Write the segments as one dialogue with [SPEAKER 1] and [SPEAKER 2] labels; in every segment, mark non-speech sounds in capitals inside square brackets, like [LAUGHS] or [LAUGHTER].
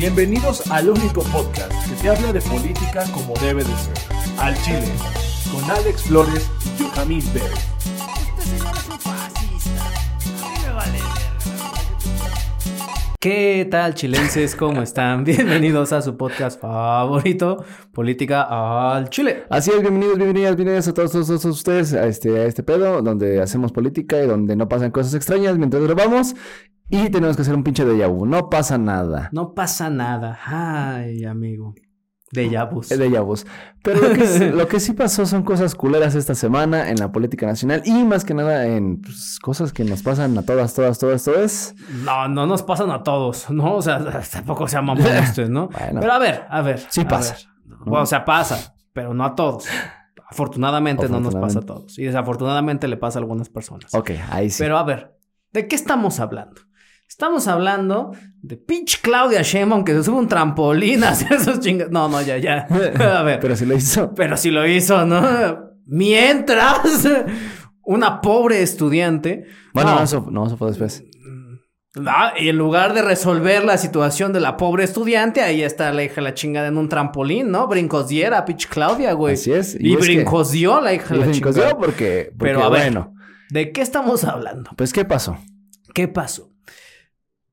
[SPEAKER 1] Bienvenidos al único podcast que te habla de política como debe de ser. Al Chile, con Alex Flores y Johamid Bell.
[SPEAKER 2] ¿Qué tal, chilenses? ¿Cómo están? [LAUGHS] Bienvenidos a su podcast favorito, Política al Chile.
[SPEAKER 3] Así es, bienvenidos, bienvenidas, bienvenidas a todos, todos, todos ustedes a este, a este pedo donde hacemos política y donde no pasan cosas extrañas mientras grabamos y tenemos que hacer un pinche de vu. No pasa nada.
[SPEAKER 2] No pasa nada. Ay, amigo. De
[SPEAKER 3] Es de yabus. Pero lo que, lo que, sí pasó son cosas culeras esta semana en la política nacional y más que nada en pues, cosas que nos pasan a todas, todas, todas, todas.
[SPEAKER 2] No, no nos pasan a todos, ¿no? O sea, [LAUGHS] tampoco se llaman ustedes, ¿no? Pero a ver, a ver.
[SPEAKER 3] Sí pasa.
[SPEAKER 2] o sea, pasa, pero no a todos. Afortunadamente, no nos pasa a todos. Y desafortunadamente le pasa a algunas personas.
[SPEAKER 3] Ok, ahí sí.
[SPEAKER 2] Pero a ver, ¿de qué estamos hablando? Estamos hablando de pinche Claudia Sheinbaum que se sube un trampolín a hacer esos chingados. No, no, ya, ya. [LAUGHS] A ver.
[SPEAKER 3] Pero sí lo hizo.
[SPEAKER 2] Pero sí lo hizo, ¿no? Mientras [LAUGHS] una pobre estudiante.
[SPEAKER 3] Bueno, no, eso, no, eso fue después.
[SPEAKER 2] Ah, y en lugar de resolver la situación de la pobre estudiante, ahí está la hija de la chingada en un trampolín, ¿no? Brincosdiera, pinche Claudia, güey.
[SPEAKER 3] Así es.
[SPEAKER 2] Y, y brincosdió la hija de la chingada. Brincosdió
[SPEAKER 3] porque, porque. Pero a ver, bueno.
[SPEAKER 2] ¿de qué estamos hablando?
[SPEAKER 3] Pues, ¿qué pasó?
[SPEAKER 2] ¿Qué pasó?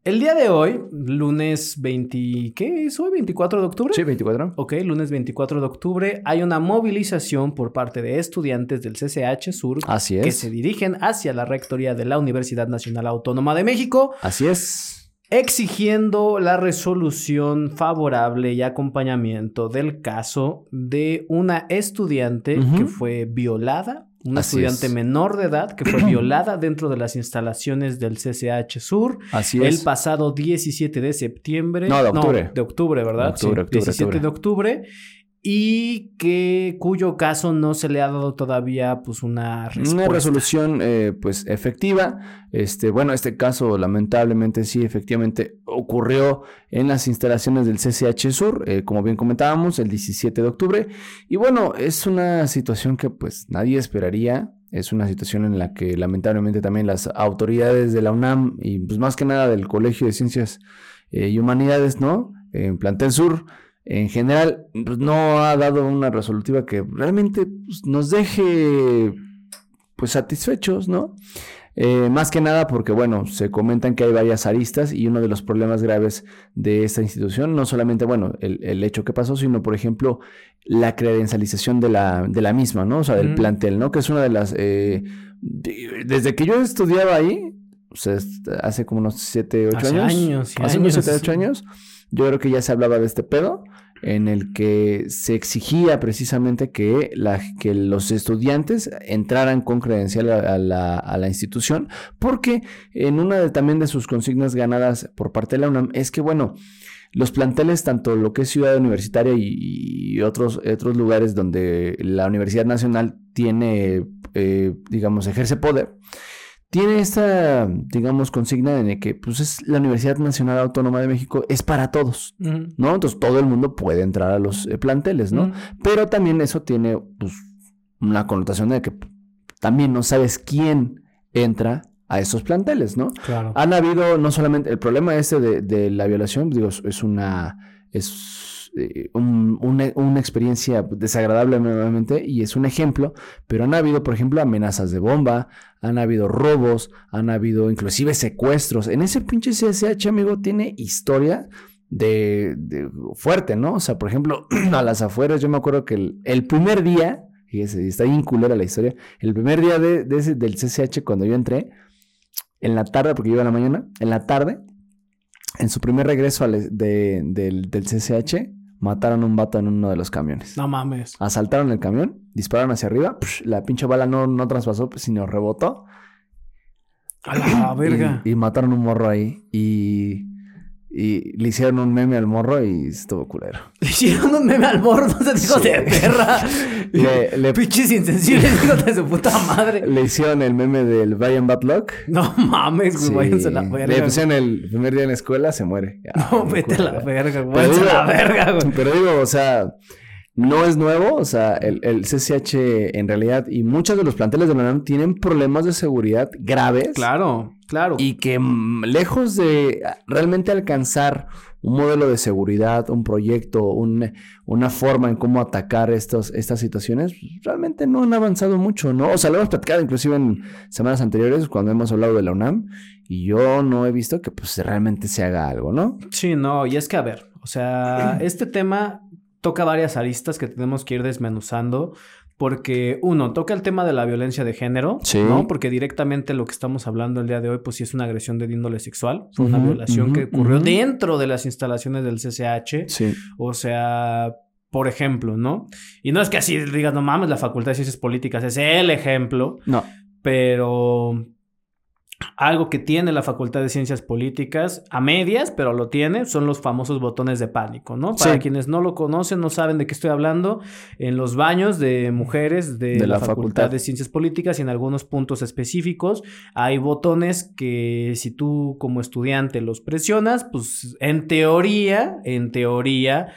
[SPEAKER 2] El día de hoy, lunes 20... ¿Qué es hoy? ¿24 de octubre?
[SPEAKER 3] Sí, 24.
[SPEAKER 2] Ok, lunes 24 de octubre hay una movilización por parte de estudiantes del CCH Sur
[SPEAKER 3] Así es.
[SPEAKER 2] que se dirigen hacia la rectoría de la Universidad Nacional Autónoma de México.
[SPEAKER 3] Así es.
[SPEAKER 2] Exigiendo la resolución favorable y acompañamiento del caso de una estudiante que fue violada una estudiante menor de edad que fue [CLEARS THROAT] violada dentro de las instalaciones del CCH Sur.
[SPEAKER 3] Así
[SPEAKER 2] es. El pasado 17 de septiembre.
[SPEAKER 3] No, de octubre.
[SPEAKER 2] de octubre, ¿verdad?
[SPEAKER 3] octubre,
[SPEAKER 2] sí, 17 de octubre y que cuyo caso no se le ha dado todavía pues una respuesta.
[SPEAKER 3] Una resolución eh, pues efectiva. Este, bueno, este caso lamentablemente sí efectivamente ocurrió en las instalaciones del CCH Sur, eh, como bien comentábamos, el 17 de octubre. Y bueno, es una situación que pues nadie esperaría. Es una situación en la que lamentablemente también las autoridades de la UNAM y pues más que nada del Colegio de Ciencias eh, y Humanidades, ¿no? En Plantel Sur en general pues, no ha dado una resolutiva que realmente pues, nos deje pues satisfechos, ¿no? Eh, más que nada porque, bueno, se comentan que hay varias aristas y uno de los problemas graves de esta institución, no solamente, bueno, el, hecho que pasó, sino, por ejemplo, la credencialización de la, de la misma, ¿no? O sea, del plantel, ¿no? Que es una de las... Eh, desde que yo estudiaba ahí, o sea, hace como unos 7, 8
[SPEAKER 2] años. años
[SPEAKER 3] hace unos 7, 8 años, yo creo que ya se hablaba de este pedo en el que se exigía precisamente que, los estudiantes entraran con credencial a, la, institución, porque en una de, también de sus consignas ganadas por parte de la UNAM es que, bueno, los planteles, tanto lo que es Ciudad Universitaria y, otros, otros lugares donde la Universidad Nacional tiene, eh, digamos, ejerce poder, tiene esta, digamos, consigna en que pues es la Universidad Nacional Autónoma de México es para todos, ¿no? Entonces todo el mundo puede entrar a los eh, planteles, ¿no? Pero también eso tiene pues, una connotación de que también no sabes quién entra a esos planteles, ¿no?
[SPEAKER 2] Claro.
[SPEAKER 3] Han habido no solamente el problema este de, de la violación, digo, es una es este, una, experiencia desagradable nuevamente y es un ejemplo, pero han habido, por ejemplo, amenazas de bomba, han habido robos, han habido inclusive secuestros. En ese pinche CSH, amigo, tiene historia de, fuerte, ¿no? O sea, por ejemplo, [CLEARS THROAT] a las afueras, yo me acuerdo que el, primer día, y está bien culera la historia, el primer día de, del CCH cuando yo entré, en la tarde, porque yo iba en la mañana, en la tarde, en su primer regreso del, del CCH, mataron a un vato en uno de los camiones.
[SPEAKER 2] No mames.
[SPEAKER 3] Asaltaron el camión, dispararon hacia arriba, la pinche bala no, no traspasó, sino rebotó.
[SPEAKER 2] A la verga.
[SPEAKER 3] Y, mataron un morro ahí. Y, Y le hicieron un meme al morro y estuvo culero. [LAUGHS]
[SPEAKER 2] Le hicieron un meme al morro, [LAUGHS] no se dijo
[SPEAKER 3] Sí.
[SPEAKER 2] de perra. [LAUGHS]
[SPEAKER 3] Le- le-
[SPEAKER 2] Pinches insensibles, hijos de su puta madre.
[SPEAKER 3] Le hicieron el meme del Brian Bad Luck.
[SPEAKER 2] No mames, güey,
[SPEAKER 3] Sí.
[SPEAKER 2] váyanse a la
[SPEAKER 3] Le
[SPEAKER 2] verga.
[SPEAKER 3] pusieron el primer día en la escuela, se muere. Ah,
[SPEAKER 2] No, vete a la verga, Váyanse a la
[SPEAKER 3] digo-
[SPEAKER 2] verga, güey.
[SPEAKER 3] Pero digo, o sea, no es nuevo. O sea, el, el CCH en realidad y muchos de los planteles de la UNAM tienen problemas de seguridad graves.
[SPEAKER 2] Claro, claro.
[SPEAKER 3] Y que mm, lejos de realmente alcanzar un modelo de seguridad, un proyecto, un- una forma en cómo atacar estos, estas situaciones, realmente no han avanzado mucho, ¿no? O sea, lo hemos platicado inclusive en semanas anteriores cuando hemos hablado de la UNAM y yo no he visto que pues realmente se haga algo, ¿no?
[SPEAKER 2] Sí, no, y es que a ver, o sea, este tema toca varias aristas que tenemos que ir desmenuzando. Porque, uno, toca el tema de la violencia de género,
[SPEAKER 3] Sí.
[SPEAKER 2] ¿no? Porque directamente lo que estamos hablando el día de hoy, pues sí es una agresión de índole sexual. Fue una violación que ocurrió dentro de las instalaciones del CCH.
[SPEAKER 3] Sí.
[SPEAKER 2] O sea, por ejemplo, ¿no? Y no es que así digas, no mames, la Facultad de Ciencias Políticas es el ejemplo,
[SPEAKER 3] No.
[SPEAKER 2] pero algo que tiene la Facultad de Ciencias Políticas, a medias, pero lo tiene, son los famosos botones de pánico, ¿no? Para
[SPEAKER 3] Sí.
[SPEAKER 2] quienes no lo conocen, no saben de qué estoy hablando, en los baños de mujeres de,
[SPEAKER 3] De
[SPEAKER 2] la,
[SPEAKER 3] la
[SPEAKER 2] Facultad
[SPEAKER 3] facultad.
[SPEAKER 2] de Ciencias Políticas y en algunos puntos específicos hay botones que si tú como estudiante los presionas, pues en teoría, en teoría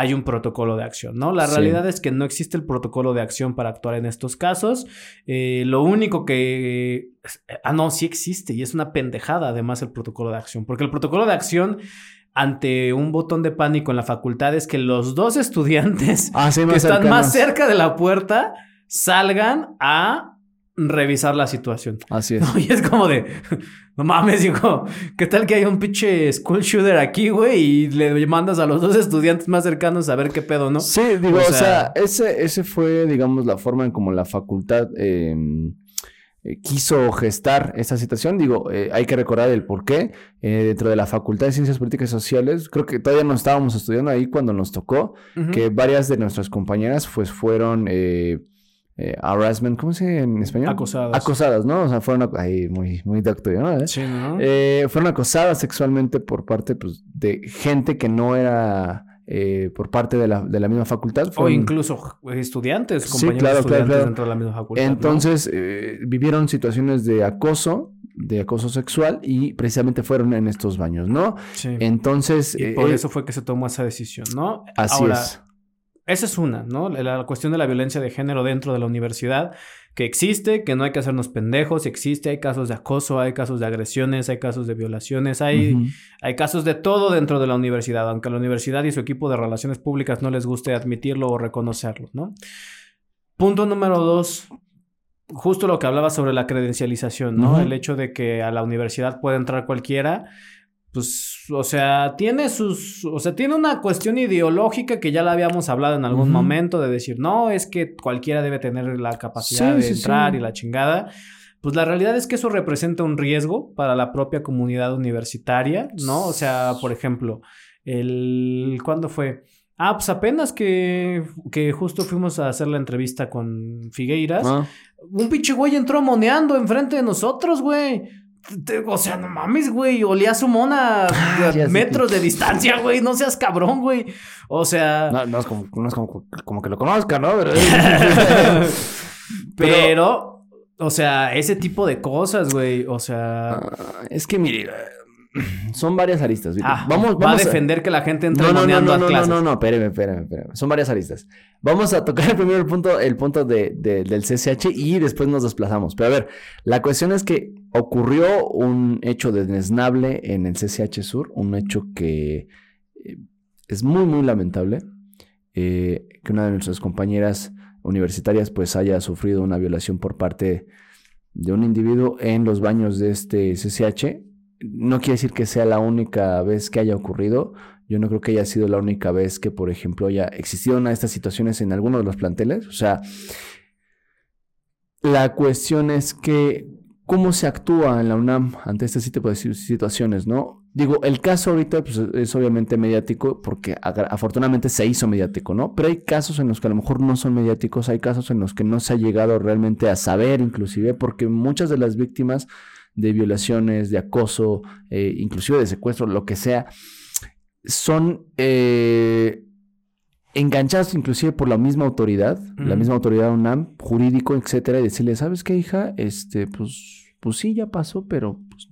[SPEAKER 2] hay un protocolo de acción, ¿no? La
[SPEAKER 3] Sí.
[SPEAKER 2] realidad es que no existe el protocolo de acción para actuar en estos casos. Eh, lo único que... Ah, no, sí existe y es una pendejada además el protocolo de acción, porque el protocolo de acción ante un botón de pánico en la facultad es que los dos [LAUGHS] estudiantes
[SPEAKER 3] Ah, sí,
[SPEAKER 2] que están más cerca de la puerta salgan a revisar la situación.
[SPEAKER 3] Así es.
[SPEAKER 2] No, [LAUGHS] y es como de, no mames, hijo, ¿qué tal que hay un pinche school shooter aquí, güey? Y le mandas a los dos estudiantes más cercanos a ver qué pedo, ¿no?
[SPEAKER 3] Sí, digo,
[SPEAKER 2] O
[SPEAKER 3] o
[SPEAKER 2] sea-
[SPEAKER 3] sea, ese, ese fue, digamos, la forma en como la facultad eh, eh, quiso gestar esta situación. Digo, eh, hay que recordar el por qué. Eh, dentro de la Facultad de Ciencias Políticas y Sociales, creo que todavía no estábamos estudiando ahí cuando nos tocó, que varias de nuestras compañeras pues fueron eh, eh, harassment, ¿cómo se dice en español?
[SPEAKER 2] Acosadas.
[SPEAKER 3] Acosadas, ¿no? O sea, fueron, ahí, muy, muy doctor, ¿no?
[SPEAKER 2] Sí, ¿no?
[SPEAKER 3] Eh, fueron acosadas sexualmente por parte pues, de gente que no era eh, por parte de la, de la misma facultad.
[SPEAKER 2] o incluso estudiantes,
[SPEAKER 3] Sí,
[SPEAKER 2] compañeros
[SPEAKER 3] claro, claro,
[SPEAKER 2] estudiantes
[SPEAKER 3] claro.
[SPEAKER 2] dentro de la misma facultad.
[SPEAKER 3] Entonces eh, vivieron situaciones de acoso, de acoso sexual y precisamente fueron en estos baños, ¿no?
[SPEAKER 2] Sí.
[SPEAKER 3] Entonces...
[SPEAKER 2] Y
[SPEAKER 3] eh,
[SPEAKER 2] por
[SPEAKER 3] eh,
[SPEAKER 2] eso fue que se tomó esa decisión, ¿no?
[SPEAKER 3] Así
[SPEAKER 2] Ahora,
[SPEAKER 3] es.
[SPEAKER 2] Esa es una, ¿no? La, la cuestión de la violencia de género dentro de la universidad, que existe, que no hay que hacernos pendejos, existe, hay casos de acoso, hay casos de agresiones, hay casos de violaciones, hay, hay casos de todo dentro de la universidad, aunque a la universidad y su equipo de relaciones públicas no les guste admitirlo o reconocerlo, ¿no? Punto número dos, justo lo que hablaba sobre la credencialización, ¿no? El hecho de que a la universidad puede entrar cualquiera, pues, o sea, tiene sus, o sea, tiene una cuestión ideológica que ya la habíamos hablado en algún momento de decir, no, es que cualquiera debe tener la capacidad
[SPEAKER 3] Sí,
[SPEAKER 2] de
[SPEAKER 3] sí,
[SPEAKER 2] entrar
[SPEAKER 3] sí.
[SPEAKER 2] y la chingada. Pues la realidad es que eso representa un riesgo para la propia comunidad universitaria, ¿no? O sea, por ejemplo, el, ¿cuándo fue? Ah, pues apenas que, que justo fuimos a hacer la entrevista con Figueiras.
[SPEAKER 3] Ah,
[SPEAKER 2] Un pinche güey entró moneando enfrente de nosotros, güey. O sea, no mames, güey. Olía su mona a
[SPEAKER 3] Ah, sé [LAUGHS]
[SPEAKER 2] metros de distancia, güey. No seas cabrón, güey. O sea.
[SPEAKER 3] no, no es, como, no es como, como que lo conozca, ¿no? Pero, [LAUGHS] [LAUGHS]
[SPEAKER 2] pero, o sea, ese tipo de cosas, güey. O sea.
[SPEAKER 3] Ah, es que mire, [CLEARS THROAT] son varias aristas. mire.
[SPEAKER 2] ah,
[SPEAKER 3] vamos,
[SPEAKER 2] va a
[SPEAKER 3] vamos
[SPEAKER 2] defender que la gente entre
[SPEAKER 3] No, no, no, no,
[SPEAKER 2] a
[SPEAKER 3] no, no, no, no, espérame, espérame, espérame. Son varias aristas. Vamos a tocar [LAUGHS] primero el punto, el punto de, de- del CCH y después nos desplazamos. Pero a ver, la cuestión es que ocurrió un hecho desnable en el CCH Sur, un hecho que eh, es muy, muy lamentable. eh, que una de nuestras compañeras universitarias pues haya sufrido una violación por parte de un individuo en los baños de este CCH. No quiere decir que sea la única vez que haya ocurrido. Yo no creo que haya sido la única vez que, por ejemplo, haya existido una de estas situaciones en alguno de los planteles. O sea, la cuestión es que cómo se actúa en la UNAM ante este tipo de si- situaciones, ¿no? Digo, el caso ahorita pues, es obviamente mediático porque afortunadamente se hizo mediático, ¿no? Pero hay casos en los que a lo mejor no son mediáticos, hay casos en los que no se ha llegado realmente a saber, inclusive, porque muchas de las víctimas de violaciones, de acoso, eh, inclusive de secuestro, lo que sea, son eh, enganchados inclusive por la misma autoridad, la misma autoridad UNAM, jurídico, etcétera, y decirle, ¿sabes qué, hija? Este, pues, pues sí, ya pasó, pero pues,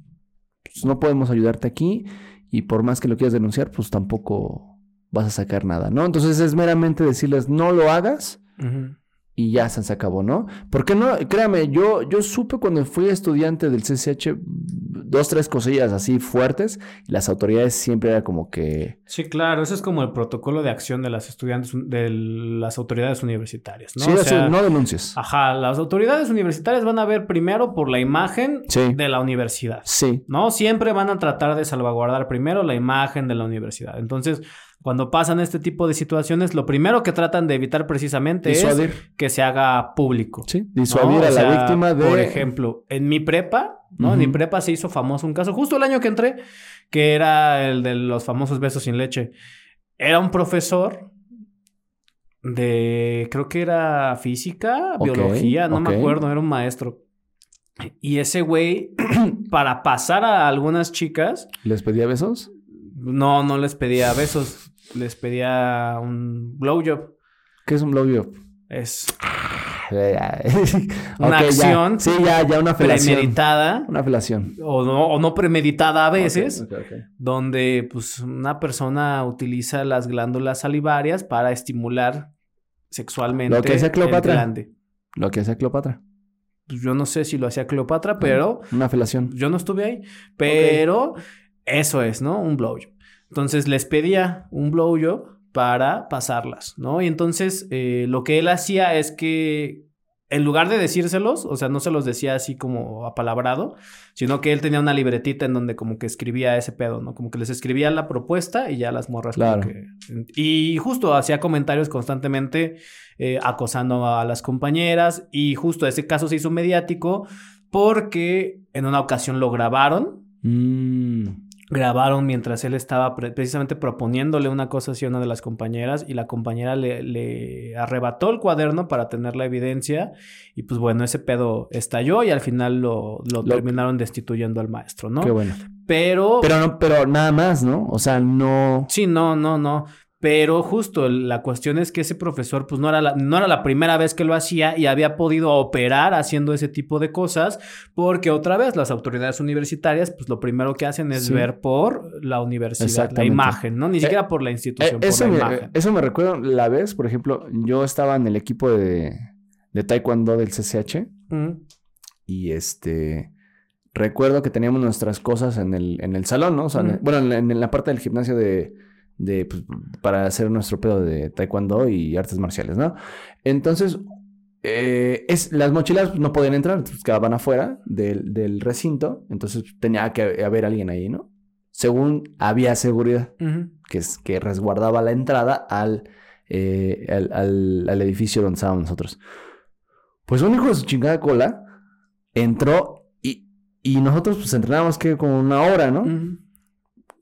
[SPEAKER 3] pues, no podemos ayudarte aquí y por más que lo quieras denunciar, pues tampoco vas a sacar nada, ¿no? Entonces es meramente decirles, no lo hagas
[SPEAKER 2] Ujú.
[SPEAKER 3] Y ya se acabó, ¿no? Porque no, créame, yo, yo supe cuando fui estudiante del CCH dos, tres cosillas así fuertes y las autoridades siempre era como que...
[SPEAKER 2] Sí, claro, eso es como el protocolo de acción de las estudiantes, de las autoridades universitarias, ¿no?
[SPEAKER 3] sí,
[SPEAKER 2] O
[SPEAKER 3] eso,
[SPEAKER 2] sea,
[SPEAKER 3] no denuncies.
[SPEAKER 2] Ajá, las autoridades universitarias van a ver primero por la imagen
[SPEAKER 3] Sí.
[SPEAKER 2] de la universidad.
[SPEAKER 3] Sí,
[SPEAKER 2] ¿no? Siempre van a tratar de salvaguardar primero la imagen de la universidad. Entonces, cuando pasan este tipo de situaciones, lo primero que tratan de evitar precisamente
[SPEAKER 3] Disuadir.
[SPEAKER 2] es que se haga público.
[SPEAKER 3] sí, disuadir a la
[SPEAKER 2] sea,
[SPEAKER 3] víctima de...
[SPEAKER 2] Por ejemplo, en mi prepa, ¿no? En mi prepa se hizo famoso un caso, justo el año que entré, que era el de los famosos besos sin leche. Era un profesor de, creo que era física, biología, no me acuerdo, era un maestro. Y ese güey, [CLEARS THROAT] para pasar a algunas chicas,
[SPEAKER 3] ¿Les pedía besos?
[SPEAKER 2] no, no les pedía besos, les pedía un blowjob.
[SPEAKER 3] ¿Qué es un blowjob?
[SPEAKER 2] Es [LAUGHS]
[SPEAKER 3] Una
[SPEAKER 2] Una acción
[SPEAKER 3] Sí, ya, ya una felación.
[SPEAKER 2] premeditada
[SPEAKER 3] Una felación.
[SPEAKER 2] o no, o no premeditada a veces, donde pues una persona utiliza las glándulas salivarias para estimular sexualmente
[SPEAKER 3] Lo que hacía
[SPEAKER 2] el
[SPEAKER 3] Cleopatra.
[SPEAKER 2] glande.
[SPEAKER 3] Lo que hacía Cleopatra.
[SPEAKER 2] Pues, yo no sé si lo hacía Cleopatra, pero
[SPEAKER 3] Una felación.
[SPEAKER 2] yo no estuve ahí. Pero eso es, ¿no? Un blowjob. Entonces les pedía un blowjob para pasarlas, ¿no? Y entonces eh, lo que él hacía es que en lugar de decírselos, o sea, no se los decía así como apalabrado, sino que él tenía una libretita en donde como que escribía ese pedo, ¿no? Como que les escribía la propuesta y ya las morras como
[SPEAKER 3] Claro.
[SPEAKER 2] que... Y justo hacía comentarios constantemente eh, acosando a las compañeras y justo ese caso se hizo mediático porque en una ocasión lo grabaron
[SPEAKER 3] Mm,
[SPEAKER 2] grabaron mientras él estaba pre- precisamente proponiéndole una cosa así a una de las compañeras y la compañera le, le arrebató el cuaderno para tener la evidencia y pues bueno, ese pedo estalló y al final lo, lo
[SPEAKER 3] Lo-
[SPEAKER 2] terminaron destituyendo al maestro, ¿no?
[SPEAKER 3] Qué bueno.
[SPEAKER 2] Pero...
[SPEAKER 3] Pero no, pero nada más, ¿no? O sea, no.
[SPEAKER 2] Sí, no, no, no. Pero justo la cuestión es que ese profesor, pues no era, la, no era la primera vez que lo hacía y había podido operar haciendo ese tipo de cosas, porque otra vez las autoridades universitarias, pues lo primero que hacen es
[SPEAKER 3] Sí.
[SPEAKER 2] ver por la universidad, la imagen, ¿no? Ni
[SPEAKER 3] Eh,
[SPEAKER 2] siquiera por la institución,
[SPEAKER 3] Eh, eso,
[SPEAKER 2] por la
[SPEAKER 3] me,
[SPEAKER 2] imagen.
[SPEAKER 3] eso me recuerda la vez, por ejemplo, yo estaba en el equipo de, de Taekwondo del CCH
[SPEAKER 2] Mm,
[SPEAKER 3] y este. Recuerdo que teníamos nuestras cosas en el, en el salón, ¿no? O sea, en-
[SPEAKER 2] Ujú.
[SPEAKER 3] bueno, en la parte del gimnasio de, de pues, para hacer nuestro pedo de taekwondo y artes marciales, ¿no? Entonces, eh, es, las mochilas no podían entrar, quedaban afuera del, del recinto, entonces tenía que haber alguien ahí, ¿no? Según había seguridad, que es que resguardaba la entrada al, eh, al, al- al edificio donde estábamos nosotros. Pues un hijo de su chingada cola entró y, y nosotros pues entrenábamos que como una hora, ¿no?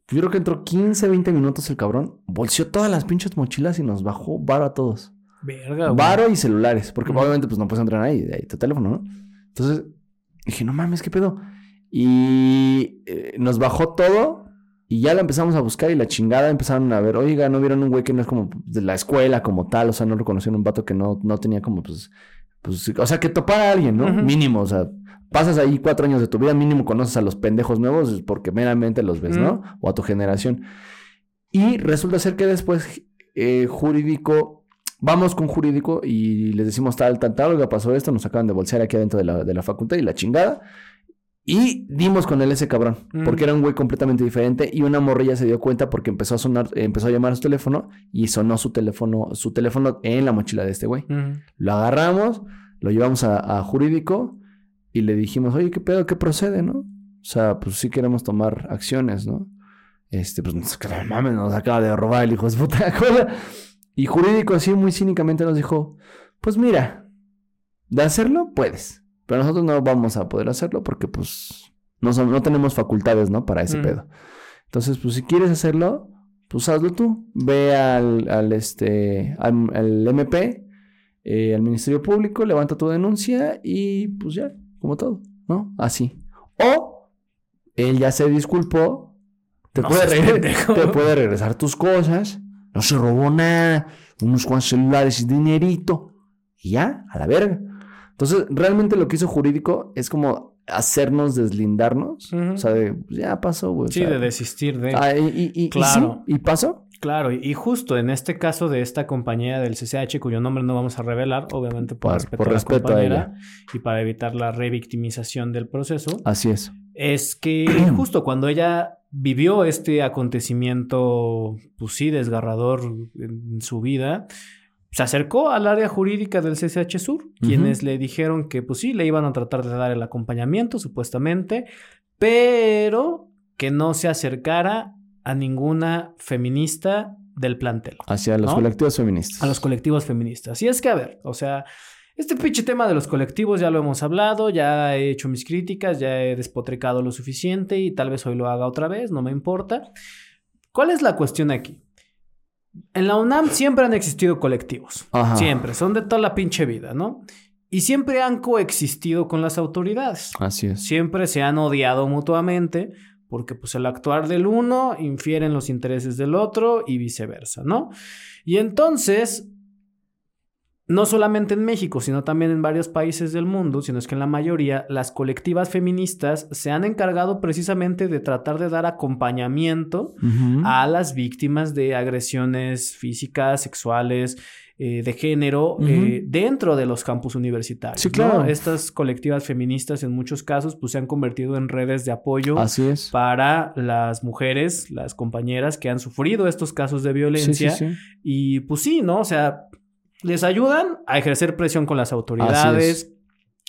[SPEAKER 3] Yo creo que entró 15, 20 minutos el cabrón, bolseó todas las pinches mochilas y nos bajó varo a todos.
[SPEAKER 2] Verga, güey.
[SPEAKER 3] Varo y celulares, porque
[SPEAKER 2] Ujú.
[SPEAKER 3] obviamente pues no puedes entrar ahí, de ahí tu teléfono, ¿no? Entonces dije, no mames, ¿qué pedo? Y eh, nos bajó todo y ya la empezamos a buscar y la chingada empezaron a ver, oiga, ¿no vieron un güey que no es como de la escuela como tal? O sea, no reconocieron un vato que no, no tenía como pues, pues, o sea, que topara a alguien, ¿no? Mínimo, o sea, pasas ahí cuatro años de tu vida, mínimo conoces a los pendejos nuevos porque meramente los ves, ¿no? O a tu generación. Y resulta ser que después eh, jurídico, vamos con jurídico y les decimos tal, tal, tal, oiga, pasó esto, nos acaban de bolsear aquí adentro de la, de la facultad y la chingada. Y dimos con él ese cabrón,
[SPEAKER 2] Mm.
[SPEAKER 3] porque era un güey completamente diferente y una morrilla se dio cuenta porque empezó a sonar, empezó a llamar a su teléfono y sonó su teléfono, su teléfono en la mochila de este güey. Lo agarramos, lo llevamos a, a jurídico y le dijimos, oye, ¿qué pedo? ¿Qué procede, no? O sea, pues sí queremos tomar acciones, ¿no? Este, pues no mames, nos acaba de robar el hijo de puta [LAUGHS] cola. Y jurídico así muy cínicamente nos dijo, pues mira, de hacerlo puedes, pero nosotros no vamos a poder hacerlo porque pues no, son- no tenemos facultades, ¿no? Para ese
[SPEAKER 2] Mm.
[SPEAKER 3] pedo. Entonces, pues si quieres hacerlo, pues hazlo tú. Ve al, al, este, al, al MP, eh, al Ministerio Público, levanta tu denuncia y pues ya, como todo, ¿no? Así. O él ya se disculpó te,
[SPEAKER 2] No
[SPEAKER 3] puede, te regresar tus cosas. No se robó nada. Unos cuantos celulares y dinerito. Y ya, a la verga. Entonces, realmente lo que hizo jurídico es como hacernos deslindarnos. O sea, de, pues, ya pasó, güey. o
[SPEAKER 2] Sí,
[SPEAKER 3] sea,
[SPEAKER 2] de desistir de...
[SPEAKER 3] ah, y, y- y- y
[SPEAKER 2] Claro.
[SPEAKER 3] sí, y pasó.
[SPEAKER 2] Claro, y- justo en este caso de esta compañía del CCH, cuyo nombre no vamos a revelar, obviamente por,
[SPEAKER 3] Por-
[SPEAKER 2] respeto,
[SPEAKER 3] por
[SPEAKER 2] a la
[SPEAKER 3] respeto a
[SPEAKER 2] compañera y para evitar la revictimización del proceso,
[SPEAKER 3] Así es.
[SPEAKER 2] es que [CLEARS THROAT] justo cuando ella vivió este acontecimiento, pues sí, desgarrador en su vida, se acercó al área jurídica del CCH Sur, quienes le dijeron que pues sí, le iban a tratar de dar el acompañamiento, supuestamente, pero que no se acercara a ninguna feminista del plantel.
[SPEAKER 3] Hacia los
[SPEAKER 2] ¿No?
[SPEAKER 3] colectivos feministas.
[SPEAKER 2] A los colectivos feministas. Y es que, a ver, o sea, este pinche tema de los colectivos ya lo hemos hablado, ya he hecho mis críticas, ya he despotrecado lo suficiente y tal vez hoy lo haga otra vez, no me importa. ¿Cuál es la cuestión aquí? En la UNAM siempre han existido colectivos.
[SPEAKER 3] Ajá.
[SPEAKER 2] Siempre, son de toda la pinche vida, ¿no? Y siempre han coexistido con las autoridades.
[SPEAKER 3] Así es.
[SPEAKER 2] Siempre se han odiado mutuamente porque pues el actuar del uno infiere en los intereses del otro y viceversa, ¿no? Y entonces, no solamente en México, sino también en varios países del mundo, sino es que en la mayoría las colectivas feministas se han encargado precisamente de tratar de dar acompañamiento a las víctimas de agresiones físicas, sexuales, eh, de género eh, dentro de los campus universitarios.
[SPEAKER 3] Sí,
[SPEAKER 2] ¿no?
[SPEAKER 3] claro.
[SPEAKER 2] Estas colectivas feministas en muchos casos pues se han convertido en redes de apoyo
[SPEAKER 3] Así es.
[SPEAKER 2] para las mujeres, las compañeras que han sufrido estos casos de violencia.
[SPEAKER 3] sí, sí.
[SPEAKER 2] Y pues sí, ¿no? O sea, les ayudan a ejercer presión con las autoridades.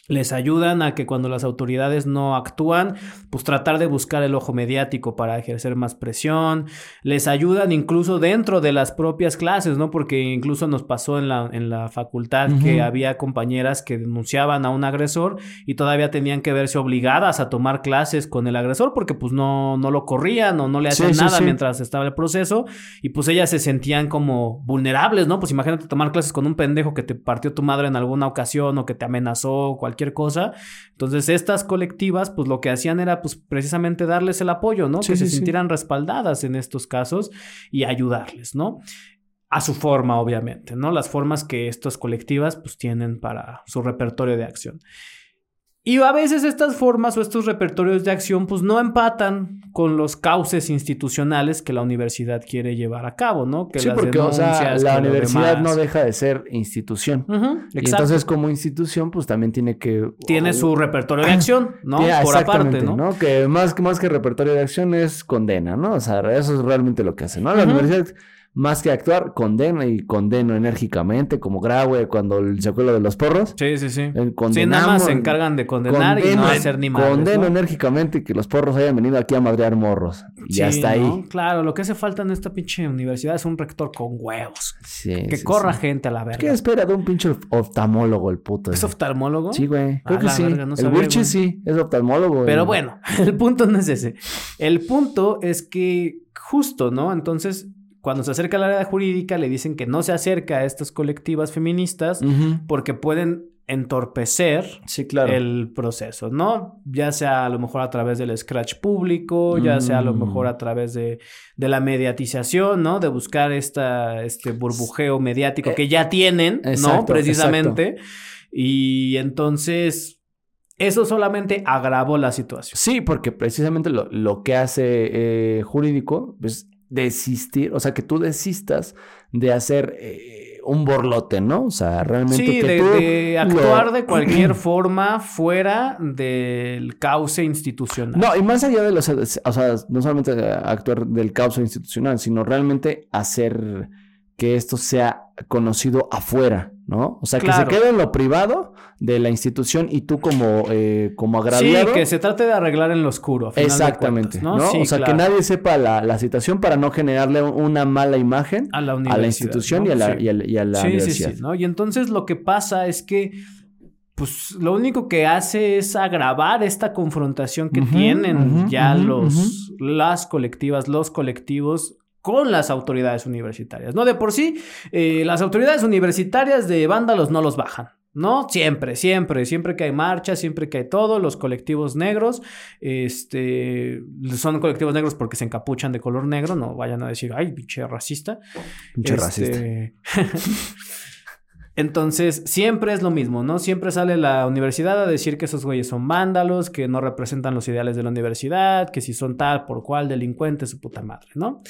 [SPEAKER 2] Les ayudan a que cuando las autoridades no actúan, pues tratar de buscar el ojo mediático para ejercer más presión. Les ayudan incluso dentro de las propias clases, ¿no? Porque incluso nos pasó en la, en la facultad que había compañeras que denunciaban a un agresor y todavía tenían que verse obligadas a tomar clases con el agresor porque pues no, no lo corrían o no le hacían
[SPEAKER 3] sí,
[SPEAKER 2] nada
[SPEAKER 3] sí.
[SPEAKER 2] mientras estaba el proceso y pues ellas se sentían como vulnerables, ¿no? Pues imagínate tomar clases con un pendejo que te partió tu madre en alguna ocasión o que te amenazó, cualquier cosa. Entonces estas colectivas pues lo que hacían era pues precisamente darles el apoyo, ¿no?
[SPEAKER 3] Sí,
[SPEAKER 2] que se
[SPEAKER 3] sí.
[SPEAKER 2] sintieran respaldadas en estos casos y ayudarles, ¿no? A su forma, obviamente, ¿no? Las formas que estas colectivas pues tienen para su repertorio de acción. Y a veces estas formas o estos repertorios de acción pues no empatan con los cauces institucionales que la universidad quiere llevar a cabo, ¿no? Que
[SPEAKER 3] Sí,
[SPEAKER 2] las
[SPEAKER 3] porque, o sea, la universidad no deja de ser institución. Y entonces, como institución, pues también tiene que.
[SPEAKER 2] tiene su repertorio de [CLEARS THROAT] acción, ¿no?
[SPEAKER 3] Tiene-
[SPEAKER 2] Por aparte,
[SPEAKER 3] exactamente,
[SPEAKER 2] ¿no?
[SPEAKER 3] Que más, que más que repertorio de acción es condena, ¿no? O sea, eso es realmente lo que hace, ¿no? La universidad, más que actuar, condena y condeno enérgicamente, como Graue cuando el- se acuerda de los porros.
[SPEAKER 2] Sí, sí, sí.
[SPEAKER 3] Eh,
[SPEAKER 2] Sí, nada más se encargan de condenar y no hacer ni más.
[SPEAKER 3] Condeno enérgicamente que los porros hayan venido aquí a madrear morros. Y ya está ahí.
[SPEAKER 2] Claro, lo que hace falta en esta pinche universidad es un rector con huevos.
[SPEAKER 3] Sí,
[SPEAKER 2] Que
[SPEAKER 3] sí,
[SPEAKER 2] corra
[SPEAKER 3] sí.
[SPEAKER 2] gente a la verga.
[SPEAKER 3] ¿Qué espera de un pinche oftalmólogo el puto?
[SPEAKER 2] ¿Es
[SPEAKER 3] ese?
[SPEAKER 2] oftalmólogo?
[SPEAKER 3] Sí, güey. Creo que sí.
[SPEAKER 2] verga, no
[SPEAKER 3] el
[SPEAKER 2] güey.
[SPEAKER 3] sí, es oftalmólogo. güey.
[SPEAKER 2] Pero bueno, [LAUGHS] el punto no es ese. El punto es que justo, ¿no? Entonces, cuando se acerca al área jurídica, le dicen que no se acerca a estas colectivas feministas porque pueden entorpecer
[SPEAKER 3] Sí, claro.
[SPEAKER 2] el proceso, ¿no? Ya sea a lo mejor a través del scratch público, ya sea a lo
[SPEAKER 3] Mm.
[SPEAKER 2] mejor a través de, de la mediatización, ¿no? De buscar esta, este burbujeo mediático que ya tienen, ¿no?
[SPEAKER 3] Eh, exacto,
[SPEAKER 2] Precisamente. Y entonces, eso solamente agravó la situación.
[SPEAKER 3] Sí, porque precisamente lo, lo que hace eh, jurídico es desistir, o sea, que tú desistas de hacer eh, un borlote, ¿no? O sea, realmente
[SPEAKER 2] Sí,
[SPEAKER 3] que
[SPEAKER 2] de,
[SPEAKER 3] tú
[SPEAKER 2] de actuar
[SPEAKER 3] lo-
[SPEAKER 2] de [CLEARS THROAT] cualquier forma fuera del cauce institucional.
[SPEAKER 3] No, y más allá de los, o sea, no solamente actuar del caos institucional, sino realmente hacer que esto sea conocido afuera, ¿no? O sea, que se quede en lo privado de la institución y tú como, eh, como
[SPEAKER 2] Sí,
[SPEAKER 3] agraviado.
[SPEAKER 2] que se trate de arreglar en lo oscuro. a final de
[SPEAKER 3] Exactamente,
[SPEAKER 2] cuentas,
[SPEAKER 3] ¿no?
[SPEAKER 2] Sí,
[SPEAKER 3] o sea,
[SPEAKER 2] claro.
[SPEAKER 3] que nadie sepa la, la situación para no generarle una mala imagen
[SPEAKER 2] a la,
[SPEAKER 3] a la institución
[SPEAKER 2] ¿no?
[SPEAKER 3] y, a la,
[SPEAKER 2] Sí.
[SPEAKER 3] y a la- y a la
[SPEAKER 2] sí, sí,
[SPEAKER 3] universidad.
[SPEAKER 2] sí, ¿no? Y entonces lo que pasa es que, pues, lo único que hace es agravar esta confrontación que tienen ya los, las colectivas, los colectivos con las autoridades universitarias, ¿no? De por sí, eh, las autoridades universitarias de vándalos no los bajan. ¿no? Siempre, siempre, siempre que hay marcha, siempre que hay todo, los colectivos negros, este, son colectivos negros porque se encapuchan de color negro, no vayan a decir, ay, pinche racista.
[SPEAKER 3] Pinche
[SPEAKER 2] Este, [LAUGHS] Entonces, siempre es lo mismo, ¿no? Siempre sale la universidad a decir que esos güeyes son vándalos, que no representan los ideales de la universidad, que si son tal por cual delincuentes, su puta madre, ¿no?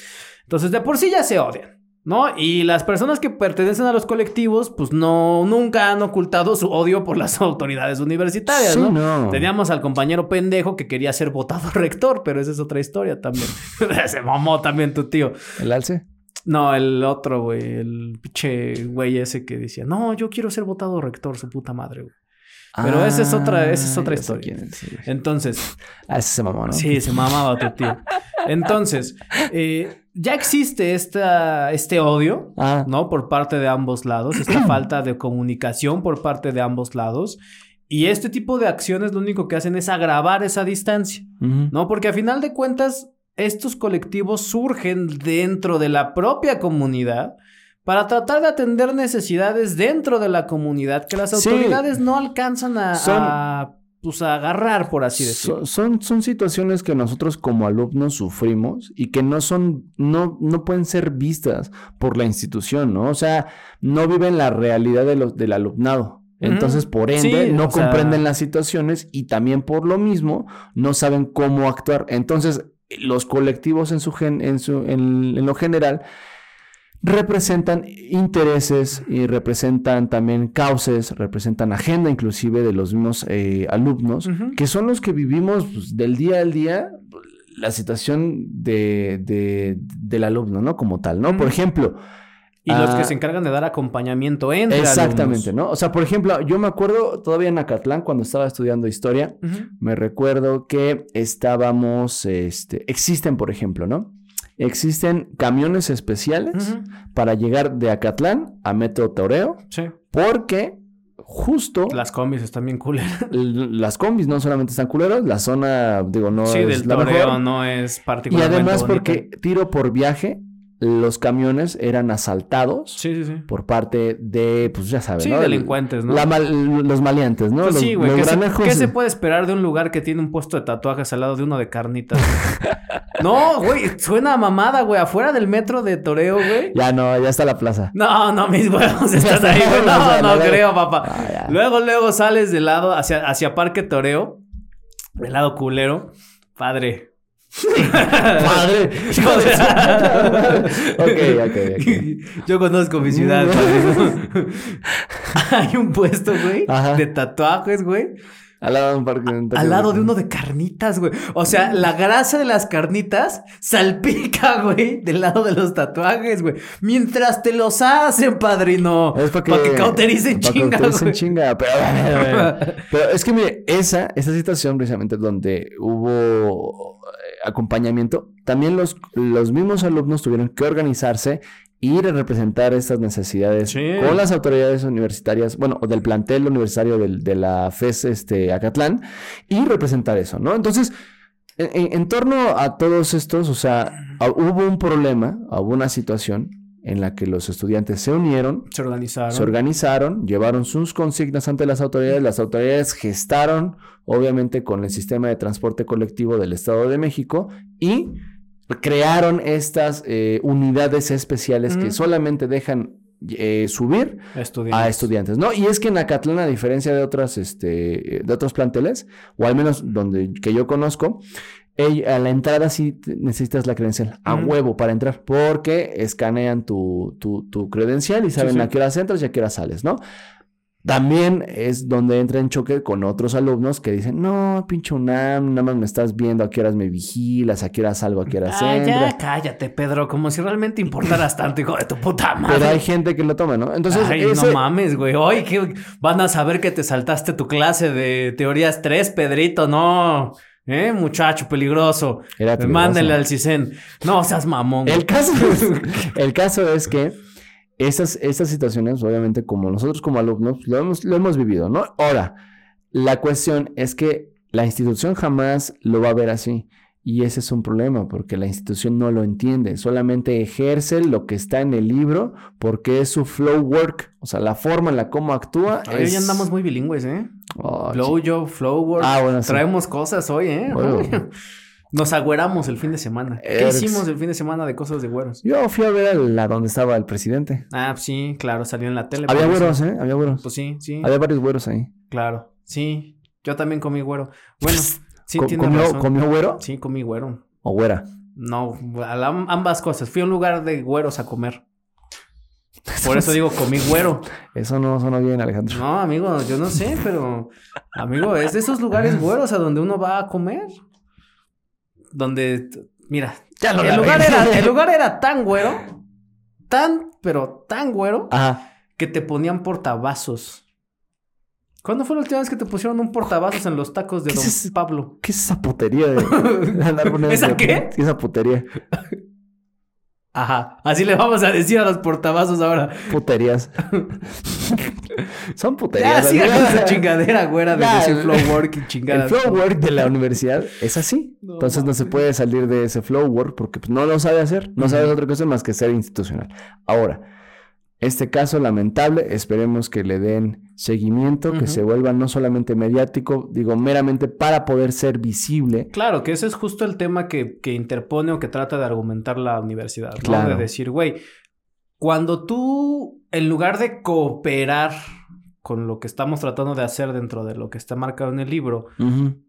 [SPEAKER 2] Entonces, de por sí ya se odian. ¿No? Y las personas que pertenecen a los colectivos, pues no, nunca han ocultado su odio por las [LAUGHS] autoridades universitarias,
[SPEAKER 3] Sí,
[SPEAKER 2] ¿no?
[SPEAKER 3] no.
[SPEAKER 2] Teníamos al compañero pendejo que quería ser votado [LAUGHS] rector, pero esa es otra historia también. [LAUGHS] Se mamó también tu tío.
[SPEAKER 3] ¿El alce?
[SPEAKER 2] No, el otro, güey, el pinche güey ese que decía, no, yo quiero ser votado rector, su puta madre, güey. Pero esa es otra- esa es otra
[SPEAKER 3] ya sé
[SPEAKER 2] historia.
[SPEAKER 3] quién.
[SPEAKER 2] Entonces, [LAUGHS]
[SPEAKER 3] Ah, ese se mamó, ¿no?
[SPEAKER 2] sí, se mamaba tu tío. Entonces, eh, ya existe esta, este odio,
[SPEAKER 3] Ah,
[SPEAKER 2] ¿no? Por parte de ambos lados, esta [CLEARS THROAT] falta de comunicación por parte de ambos lados. Y este tipo de acciones lo único que hacen es agravar esa distancia. ¿no? Porque a final de cuentas, estos colectivos surgen dentro de la propia comunidad para tratar de atender necesidades dentro de la comunidad que las
[SPEAKER 3] Sí.
[SPEAKER 2] autoridades no alcanzan a,
[SPEAKER 3] Son-
[SPEAKER 2] a, pues, a agarrar, por así decirlo.
[SPEAKER 3] So- son, son situaciones que nosotros como alumnos sufrimos y que no son, no, no pueden ser vistas por la institución, ¿no? O sea, no viven la realidad de los, del alumnado. Entonces, por ende,
[SPEAKER 2] Sí,
[SPEAKER 3] no
[SPEAKER 2] sea-
[SPEAKER 3] comprenden las situaciones y también por lo mismo no saben cómo actuar. Entonces, los colectivos en, su gen- en, su, en, en lo general representan intereses y representan también causas, representan agenda inclusive de los mismos eh, alumnos, que son los que vivimos pues, del día al día la situación de, de- del alumno, ¿no? Como tal, ¿no? Por ejemplo...
[SPEAKER 2] Y los
[SPEAKER 3] ah,
[SPEAKER 2] que se encargan de dar acompañamiento entre
[SPEAKER 3] Exactamente,
[SPEAKER 2] alumnos.
[SPEAKER 3] ¿no? O sea, por ejemplo, yo me acuerdo todavía en Acatlán cuando estaba estudiando historia, me recuerdo que estábamos, este, existen, por ejemplo, ¿no? Existen camiones especiales para llegar de Acatlán a Metro Toreo,
[SPEAKER 2] Sí.
[SPEAKER 3] porque justo
[SPEAKER 2] Las combis están bien culeras. [LAUGHS]
[SPEAKER 3] las combis no solamente están culeros, la zona, digo, no
[SPEAKER 2] sí,
[SPEAKER 3] es
[SPEAKER 2] del
[SPEAKER 3] la
[SPEAKER 2] toreo
[SPEAKER 3] mejor.
[SPEAKER 2] no es
[SPEAKER 3] Y
[SPEAKER 2] particularmente
[SPEAKER 3] además
[SPEAKER 2] bonita.
[SPEAKER 3] porque tiro por viaje, los camiones eran asaltados
[SPEAKER 2] Sí, sí, sí.
[SPEAKER 3] por parte de, pues ya sabes, ¿no?
[SPEAKER 2] delincuentes, ¿no?
[SPEAKER 3] La mal- los maleantes, ¿no?
[SPEAKER 2] Pues
[SPEAKER 3] los,
[SPEAKER 2] sí, güey. ¿Qué, se-
[SPEAKER 3] granejos.
[SPEAKER 2] qué se puede esperar de un lugar que tiene un puesto de tatuajes al lado de uno de carnitas? [LAUGHS] no, güey. Suena a mamada, güey. Afuera del metro de Toreo, güey.
[SPEAKER 3] Ya no, ya está la plaza.
[SPEAKER 2] No, no, mis huevos [LAUGHS] están ahí, güey. No, no creo, papá.
[SPEAKER 3] Ah.
[SPEAKER 2] Luego, luego sales del lado hacia, hacia Parque Toreo. Del lado culero. Padre.
[SPEAKER 3] Padre. [LAUGHS]
[SPEAKER 2] Hijo de-
[SPEAKER 3] ok, ok, ok.
[SPEAKER 2] Yo conozco mi ciudad, padre. [LAUGHS] Hay un puesto, güey, de tatuajes, güey.
[SPEAKER 3] Al lado de un parque.
[SPEAKER 2] Al lado de uno de carnitas, güey. O sea, la grasa de las carnitas salpica, güey, del lado de los tatuajes, güey. Mientras te los hacen, padrino.
[SPEAKER 3] Es para que,
[SPEAKER 2] Pa' que cautericen
[SPEAKER 3] pa' que
[SPEAKER 2] chinga,
[SPEAKER 3] cautericen
[SPEAKER 2] güey.
[SPEAKER 3] chinga. Pero, pero es que mire, esa, esa situación precisamente donde hubo acompañamiento, también los, los mismos alumnos tuvieron que organizarse, ir a representar estas necesidades
[SPEAKER 2] Sí.
[SPEAKER 3] con las autoridades universitarias, bueno, o del plantel universitario del- de la FES este, Acatlán, y representar eso, ¿no? Entonces, en, en- en torno a todos estos, o sea, hubo un problema, hubo una situación en la que los estudiantes se unieron,
[SPEAKER 2] Se organizaron.
[SPEAKER 3] se organizaron, llevaron sus consignas ante las autoridades, las autoridades gestaron, obviamente, con el sistema de transporte colectivo del Estado de México y crearon estas eh, unidades especiales que solamente dejan eh, subir
[SPEAKER 2] Estudiantes.
[SPEAKER 3] a estudiantes, ¿no? Y es que en Acatlán, a diferencia de otras, este, de otros planteles, o al menos donde que yo conozco, a la entrada sí necesitas la credencial a huevo para entrar, porque escanean tu, tu, tu credencial y saben
[SPEAKER 2] sí.
[SPEAKER 3] a qué hora entras y a qué hora sales, ¿no? También es donde entra en choque con otros alumnos que dicen, no, pinche UNAM, nada más me estás viendo a qué horas me vigilas, a qué horas salgo, a qué horas
[SPEAKER 2] Ah,
[SPEAKER 3] entras.
[SPEAKER 2] ya cállate, Pedro. Como si realmente importaras [LAUGHS] tanto, hijo de tu puta madre.
[SPEAKER 3] Pero hay gente que lo toma, ¿no? Entonces,
[SPEAKER 2] Ay,
[SPEAKER 3] ese-
[SPEAKER 2] no mames, güey. Hoy que van a saber que te saltaste tu clase de teorías 3, Pedrito, no. ¿Eh? Muchacho peligroso.
[SPEAKER 3] Era peligroso.
[SPEAKER 2] Mándale al CISEN. No seas mamón.
[SPEAKER 3] El caso, [LAUGHS] es, el caso es que estas, estas situaciones, obviamente, como nosotros como alumnos, lo hemos, lo hemos vivido, ¿no? Ahora, la cuestión es que la institución jamás lo va a ver así. Y ese es un problema porque la institución no lo entiende, solamente ejerce lo que está en el libro porque es su flow work, o sea, la forma en la cómo actúa.
[SPEAKER 2] Hoy
[SPEAKER 3] es...
[SPEAKER 2] ya andamos muy bilingües, ¿eh?
[SPEAKER 3] Oh,
[SPEAKER 2] Flow yo, flow work.
[SPEAKER 3] Ah, bueno, sí.
[SPEAKER 2] Traemos cosas hoy, ¿eh?
[SPEAKER 3] Bueno. [LAUGHS]
[SPEAKER 2] Nos agüeramos el fin de semana. ¿Qué hicimos el fin de semana de cosas de güeros?
[SPEAKER 3] Yo fui a ver a la donde estaba el presidente.
[SPEAKER 2] Ah, sí, claro, salió en la tele.
[SPEAKER 3] Había
[SPEAKER 2] por eso.
[SPEAKER 3] güeros, ¿eh? Había güeros.
[SPEAKER 2] Pues sí, sí,
[SPEAKER 3] Había varios güeros ahí.
[SPEAKER 2] claro. Sí, yo también comí güero. Bueno, [LAUGHS] sí
[SPEAKER 3] Co-
[SPEAKER 2] tienes
[SPEAKER 3] ¿Comió,
[SPEAKER 2] razón.
[SPEAKER 3] ¿Comió güero
[SPEAKER 2] Sí, comí güero.
[SPEAKER 3] o güera?
[SPEAKER 2] No, ambas cosas. Fui a un lugar de güeros a comer. Por eso digo, comí güero. [LAUGHS]
[SPEAKER 3] Eso no suena bien, Alejandro.
[SPEAKER 2] No, amigo, yo no sé, pero... Amigo, es de esos lugares [LAUGHS] güeros a donde uno va a comer. Donde... Mira,
[SPEAKER 3] Ya lo
[SPEAKER 2] el lugar, era, el [LAUGHS] lugar era tan güero, tan, pero tan güero,
[SPEAKER 3] Ajá.
[SPEAKER 2] que te ponían portavasos. ¿Cuándo fue la última vez que te pusieron un portavasos en los tacos de
[SPEAKER 3] ¿Qué
[SPEAKER 2] Don
[SPEAKER 3] es?
[SPEAKER 2] Pablo?
[SPEAKER 3] ¿Qué es esa putería de, [LAUGHS] de
[SPEAKER 2] ¿Esa qué?
[SPEAKER 3] ¿Qué es esa putería?
[SPEAKER 2] Ajá, así le vamos a decir a los portavasos ahora.
[SPEAKER 3] Puterías. [LAUGHS] Son
[SPEAKER 2] Ya,
[SPEAKER 3] puterías.
[SPEAKER 2] con
[SPEAKER 3] amigo.
[SPEAKER 2] esa chingadera güera de [LAUGHS]
[SPEAKER 3] Ya,
[SPEAKER 2] decir
[SPEAKER 3] el-
[SPEAKER 2] flow work y
[SPEAKER 3] El
[SPEAKER 2] chingadas.
[SPEAKER 3] flow work de la universidad es así.
[SPEAKER 2] No
[SPEAKER 3] Entonces no se puede salir de ese flow work porque pues, no lo sabe hacer. No sabe otra cosa más que ser institucional. Ahora, este caso lamentable, esperemos que le den seguimiento, que se vuelva no solamente mediático, digo, meramente para poder ser visible.
[SPEAKER 2] Claro, que ese es justo el tema que, que interpone o que trata de argumentar la universidad, ¿no?
[SPEAKER 3] Claro.
[SPEAKER 2] De decir, güey, cuando tú, en lugar de cooperar con lo que estamos tratando de hacer dentro de lo que está marcado en el libro,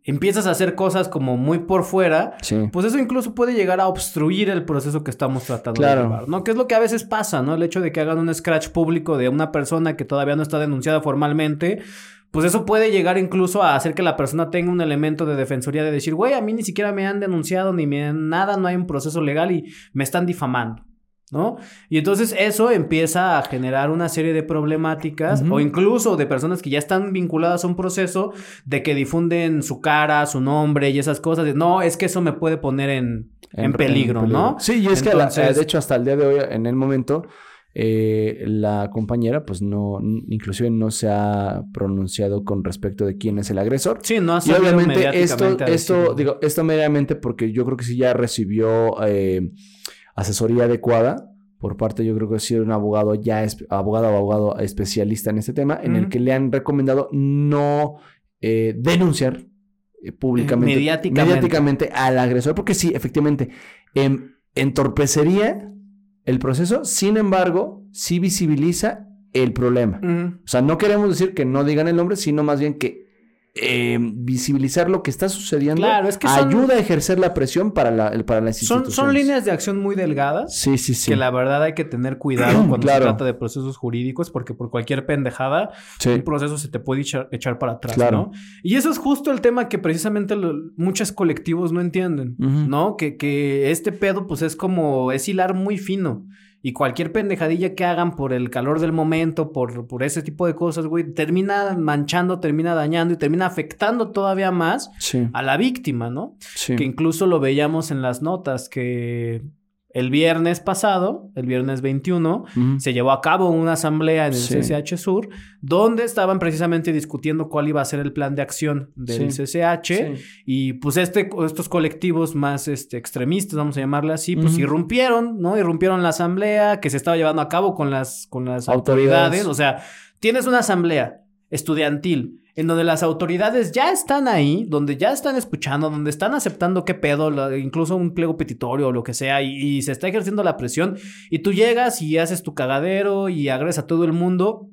[SPEAKER 2] empiezas a hacer cosas como muy por fuera,
[SPEAKER 3] Sí.
[SPEAKER 2] pues eso incluso puede llegar a obstruir el proceso que estamos tratando
[SPEAKER 3] Claro.
[SPEAKER 2] de llevar, ¿no? Que es lo que a veces pasa, ¿no? El hecho de que hagan un scratch público de una persona que todavía no está denunciada formalmente, pues eso puede llegar incluso a hacer que la persona tenga un elemento de defensoría de decir, güey, a mí ni siquiera me han denunciado ni me han nada, no hay un proceso legal y me están difamando. ¿No? Y entonces eso empieza a generar una serie de problemáticas o incluso de personas que ya están vinculadas a un proceso de que difunden su cara, su nombre y esas cosas. De, no, es que eso me puede poner en, en, peligro, ¿no?
[SPEAKER 3] Sí, y es que, la- de hecho, hasta el día de hoy, en el momento, eh, la compañera, pues no, inclusive no se ha pronunciado con respecto de quién es el agresor.
[SPEAKER 2] Sí, no ha
[SPEAKER 3] Y obviamente esto, esto, digo, esto meramente porque yo creo que sí ya recibió eh, asesoría adecuada por parte, yo creo que sí, de un abogado ya, abogado o abogado especialista en este tema, en el que le han recomendado no eh, denunciar eh, públicamente,
[SPEAKER 2] Mediáticamente.
[SPEAKER 3] mediáticamente al agresor, porque sí, efectivamente, em, entorpecería el proceso, sin embargo, sí visibiliza el problema. O sea, no queremos decir que no digan el nombre, sino más bien que eh, visibilizar lo que está sucediendo
[SPEAKER 2] Claro, es que son-
[SPEAKER 3] ayuda a ejercer la presión para, la, para las
[SPEAKER 2] Son,
[SPEAKER 3] instituciones.
[SPEAKER 2] son líneas de acción muy delgadas.
[SPEAKER 3] Sí, sí, sí.
[SPEAKER 2] Que la verdad hay que tener cuidado [CLEARS THROAT] cuando
[SPEAKER 3] Claro.
[SPEAKER 2] se trata de procesos jurídicos, porque por cualquier pendejada,
[SPEAKER 3] Sí.
[SPEAKER 2] un proceso se te puede echar, echar para atrás,
[SPEAKER 3] Claro.
[SPEAKER 2] ¿no? Y eso es justo el tema que precisamente lo- muchos colectivos no entienden. ¿no? Que, que este pedo, pues es como, es hilar muy fino. Y cualquier pendejadilla que hagan por el calor del momento, por, por ese tipo de cosas, güey, termina manchando, termina dañando y termina afectando todavía más
[SPEAKER 3] Sí,
[SPEAKER 2] a la víctima, ¿no?
[SPEAKER 3] sí.
[SPEAKER 2] Que incluso lo veíamos en las notas que el viernes pasado, el viernes 21,
[SPEAKER 3] Ujú.
[SPEAKER 2] se llevó a cabo una asamblea en el
[SPEAKER 3] Sí.
[SPEAKER 2] CCH Sur, donde estaban precisamente discutiendo cuál iba a ser el plan de acción del
[SPEAKER 3] Sí.
[SPEAKER 2] CCH.
[SPEAKER 3] Sí.
[SPEAKER 2] Y pues este, estos colectivos más este, extremistas, vamos a llamarle así, pues irrumpieron, ¿no? Irrumpieron la asamblea que se estaba llevando a cabo con las, con las
[SPEAKER 3] Autoridades.
[SPEAKER 2] autoridades. O sea, tienes una asamblea estudiantil en donde las autoridades ya están ahí, donde ya están escuchando, donde están aceptando qué pedo, incluso un pliego petitorio o lo que sea, y, se está ejerciendo la presión, y tú llegas y haces tu cagadero y agredes a todo el mundo,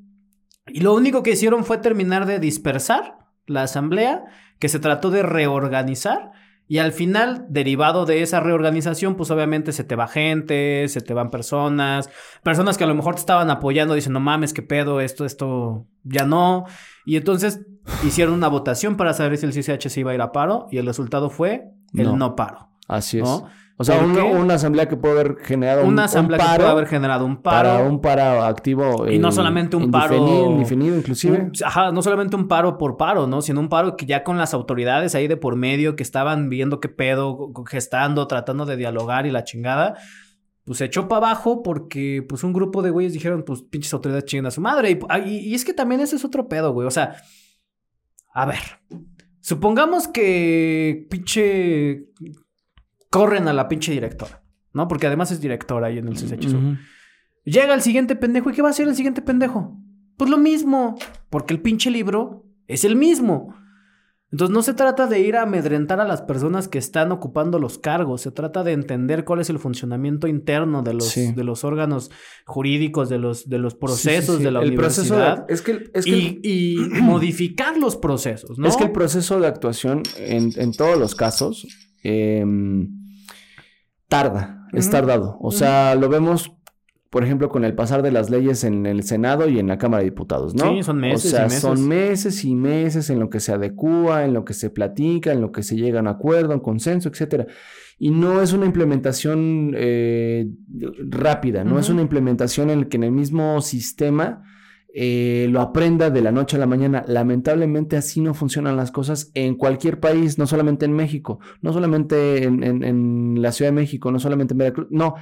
[SPEAKER 2] y lo único que hicieron fue terminar de dispersar la asamblea, que se trató de reorganizar. Y al final, derivado de esa reorganización, pues obviamente se te va gente, se te van personas, personas que a lo mejor te estaban apoyando, dicen, no mames, qué pedo, esto, esto, ya no. Y entonces hicieron una votación para saber si el CCH se iba a ir a paro y el resultado fue el
[SPEAKER 3] No.
[SPEAKER 2] no, paro.
[SPEAKER 3] Así es.
[SPEAKER 2] ¿no?
[SPEAKER 3] O sea,
[SPEAKER 2] ¿Por
[SPEAKER 3] una, asamblea que puede haber generado un,
[SPEAKER 2] Una
[SPEAKER 3] un
[SPEAKER 2] asamblea que
[SPEAKER 3] paro
[SPEAKER 2] puede haber generado un paro.
[SPEAKER 3] para un paro activo.
[SPEAKER 2] Y no
[SPEAKER 3] eh,
[SPEAKER 2] solamente un paro-
[SPEAKER 3] indefinido, inclusive.
[SPEAKER 2] Un- ajá, no solamente un paro por paro, ¿no? Sino un paro que ya con las autoridades ahí de por medio que estaban viendo qué pedo, gestando, tratando de dialogar y la chingada, pues se echó para abajo porque pues un grupo de güeyes dijeron, pues pinches autoridades chingan a su madre. Y, ah, y- y es que también ese es otro pedo, güey. O sea, a ver, supongamos que pinche corren a la pinche directora, ¿no? Porque además es directora ahí en el CCH Sur.
[SPEAKER 3] Ujú.
[SPEAKER 2] Llega el siguiente pendejo. ¿Y qué va a hacer el siguiente pendejo? Pues lo mismo. Porque el pinche libro es el mismo. Entonces no se trata de ir a amedrentar a las personas que están ocupando los cargos. Se trata de entender cuál es el funcionamiento interno de los,
[SPEAKER 3] Sí.
[SPEAKER 2] de los órganos jurídicos, de los, de los procesos
[SPEAKER 3] sí, sí.
[SPEAKER 2] de la
[SPEAKER 3] el proceso
[SPEAKER 2] universidad.
[SPEAKER 3] de- es que, es que
[SPEAKER 2] y, y [CLEARS THROAT] modificar los procesos, ¿no?
[SPEAKER 3] Es que el proceso de actuación en, en todos los casos em, tarda, es tardado. O sea, lo vemos, por ejemplo, con el pasar de las leyes en el Senado y en la Cámara de Diputados, ¿no?
[SPEAKER 2] Sí, son meses
[SPEAKER 3] O sea,
[SPEAKER 2] y meses.
[SPEAKER 3] son meses y meses en lo que se adecúa, en lo que se platica, en lo que se llega a un acuerdo, a un consenso, etcétera. Y no es una implementación eh, rápida, no es una implementación en el que en el mismo sistema eh, lo aprenda de la noche a la mañana. Lamentablemente así no funcionan las cosas en cualquier país, no solamente en México, no solamente en, en- en la Ciudad de México, no solamente en Veracruz, no,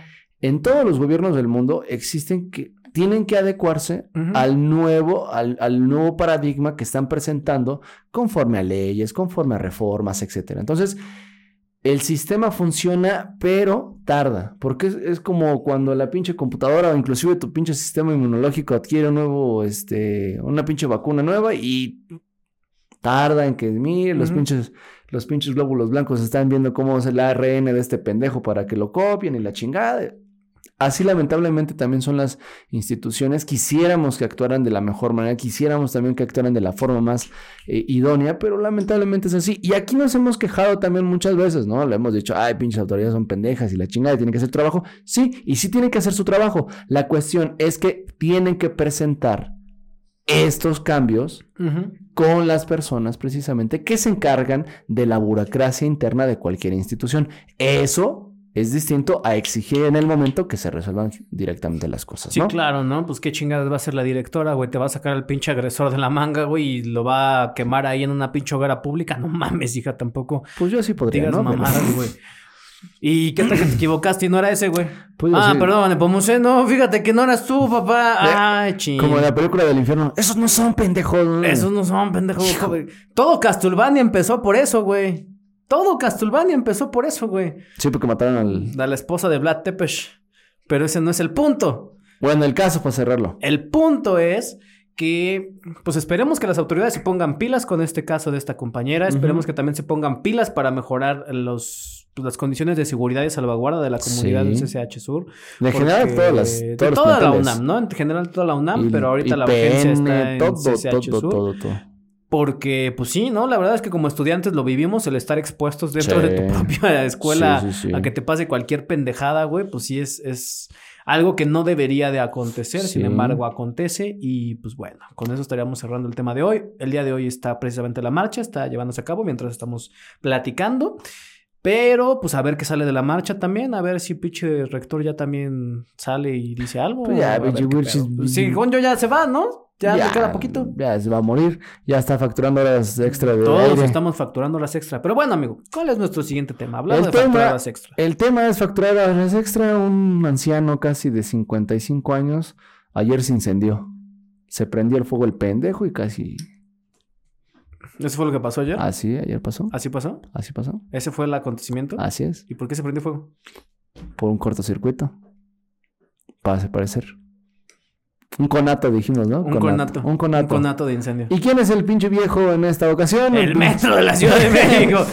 [SPEAKER 3] en todos los gobiernos del mundo existen que tienen que adecuarse al nuevo, al, al nuevo paradigma que están presentando conforme a leyes, conforme a reformas, etcétera. Entonces, el sistema funciona, pero tarda, porque es, es como cuando la pinche computadora o inclusive tu pinche sistema inmunológico adquiere un nuevo, este, una pinche vacuna nueva y tarda en que, mire, los pinches, los pinches glóbulos blancos están viendo cómo es el ARN de este pendejo para que lo copien y la chingada. Así lamentablemente también son las instituciones. Quisiéramos que actuaran de la mejor manera, quisiéramos también que actuaran de la forma más eh, idónea, pero lamentablemente es así. Y aquí nos hemos quejado también muchas veces, ¿no? Le hemos dicho, ay, pinches autoridades son pendejas y la chingada tienen que hacer trabajo. Sí, y sí tienen que hacer su trabajo. La cuestión es que tienen que presentar estos cambios con las personas precisamente que se encargan de la burocracia interna de cualquier institución. Eso es distinto a exigir en el momento que se resuelvan directamente las cosas,
[SPEAKER 2] Sí,
[SPEAKER 3] ¿no?
[SPEAKER 2] claro, ¿no? Pues qué chingadas va a ser la directora, güey. Te va a sacar al pinche agresor de la manga, güey, y lo va a quemar ahí en una pinche hoguera pública. No mames, hija, tampoco
[SPEAKER 3] Pues yo sí podría,
[SPEAKER 2] digas
[SPEAKER 3] ¿no?
[SPEAKER 2] Mamadas, güey. ¿Y qué tal que te equivocaste y no era ese, güey?
[SPEAKER 3] Pues
[SPEAKER 2] ah,
[SPEAKER 3] sí.
[SPEAKER 2] perdón, Nepomuceno, no, fíjate que no eras tú, papá. Ay, ching.
[SPEAKER 3] Como en la película del infierno. Esos no son pendejos.
[SPEAKER 2] Esos no son pendejos. güey. Todo Castlevania empezó por eso, güey. Todo Castlevania empezó por eso, güey.
[SPEAKER 3] Sí, porque mataron al...
[SPEAKER 2] Da la esposa de Vlad Tepes. Pero ese no es el punto.
[SPEAKER 3] Bueno, el caso para cerrarlo.
[SPEAKER 2] El punto es que, pues esperemos que las autoridades se pongan pilas con este caso de esta compañera. Esperemos que también se pongan pilas para mejorar los, pues, las condiciones de seguridad y salvaguarda de la comunidad
[SPEAKER 3] Sí.
[SPEAKER 2] del CCH Sur.
[SPEAKER 3] De general, todas las...
[SPEAKER 2] de toda la. UNAM, ¿no? En general toda la UNAM,
[SPEAKER 3] Y-
[SPEAKER 2] pero ahorita la urgencia
[SPEAKER 3] PN,
[SPEAKER 2] está en
[SPEAKER 3] todo,
[SPEAKER 2] CCH
[SPEAKER 3] todo,
[SPEAKER 2] Sur.
[SPEAKER 3] todo, todo.
[SPEAKER 2] Porque, pues sí, ¿no? La verdad es que como estudiantes lo vivimos, el estar expuestos dentro
[SPEAKER 3] Sí.
[SPEAKER 2] de tu propia escuela
[SPEAKER 3] Sí, sí, sí.
[SPEAKER 2] a que te pase cualquier pendejada, güey, pues sí es, es algo que no debería de acontecer, sin embargo acontece y pues bueno, con eso estaríamos cerrando el tema de hoy. El día de hoy está precisamente la marcha, está llevándose a cabo mientras estamos platicando. Pero, pues a ver qué sale de la marcha también, a ver si pinche rector ya también sale y dice algo.
[SPEAKER 3] Pues ya.
[SPEAKER 2] Pues sí, con yo ya se va, ¿no? Ya, le queda poquito.
[SPEAKER 3] Ya se va a morir. Ya está facturando horas extra de
[SPEAKER 2] Todos
[SPEAKER 3] aire.
[SPEAKER 2] estamos facturando horas extra. Pero bueno, amigo, ¿cuál es nuestro siguiente tema? Hablando
[SPEAKER 3] El
[SPEAKER 2] de facturar
[SPEAKER 3] tema-
[SPEAKER 2] horas extra.
[SPEAKER 3] El tema es facturar horas extra. Un anciano casi de 55 años ayer se incendió. Se prendió el fuego el pendejo y casi...
[SPEAKER 2] ¿Eso fue lo que pasó ayer?
[SPEAKER 3] Así, ayer pasó.
[SPEAKER 2] ¿Así pasó?
[SPEAKER 3] Así pasó.
[SPEAKER 2] ¿Ese fue el acontecimiento?
[SPEAKER 3] Así es.
[SPEAKER 2] ¿Y por qué se prendió fuego?
[SPEAKER 3] Por un cortocircuito. Para parecer. Un conato, dijimos, ¿no?
[SPEAKER 2] Un conato.
[SPEAKER 3] Un conato.
[SPEAKER 2] Un conato de incendio.
[SPEAKER 3] ¿Y quién es el pinche viejo en esta ocasión?
[SPEAKER 2] El metro de la Ciudad de [LAUGHS] México.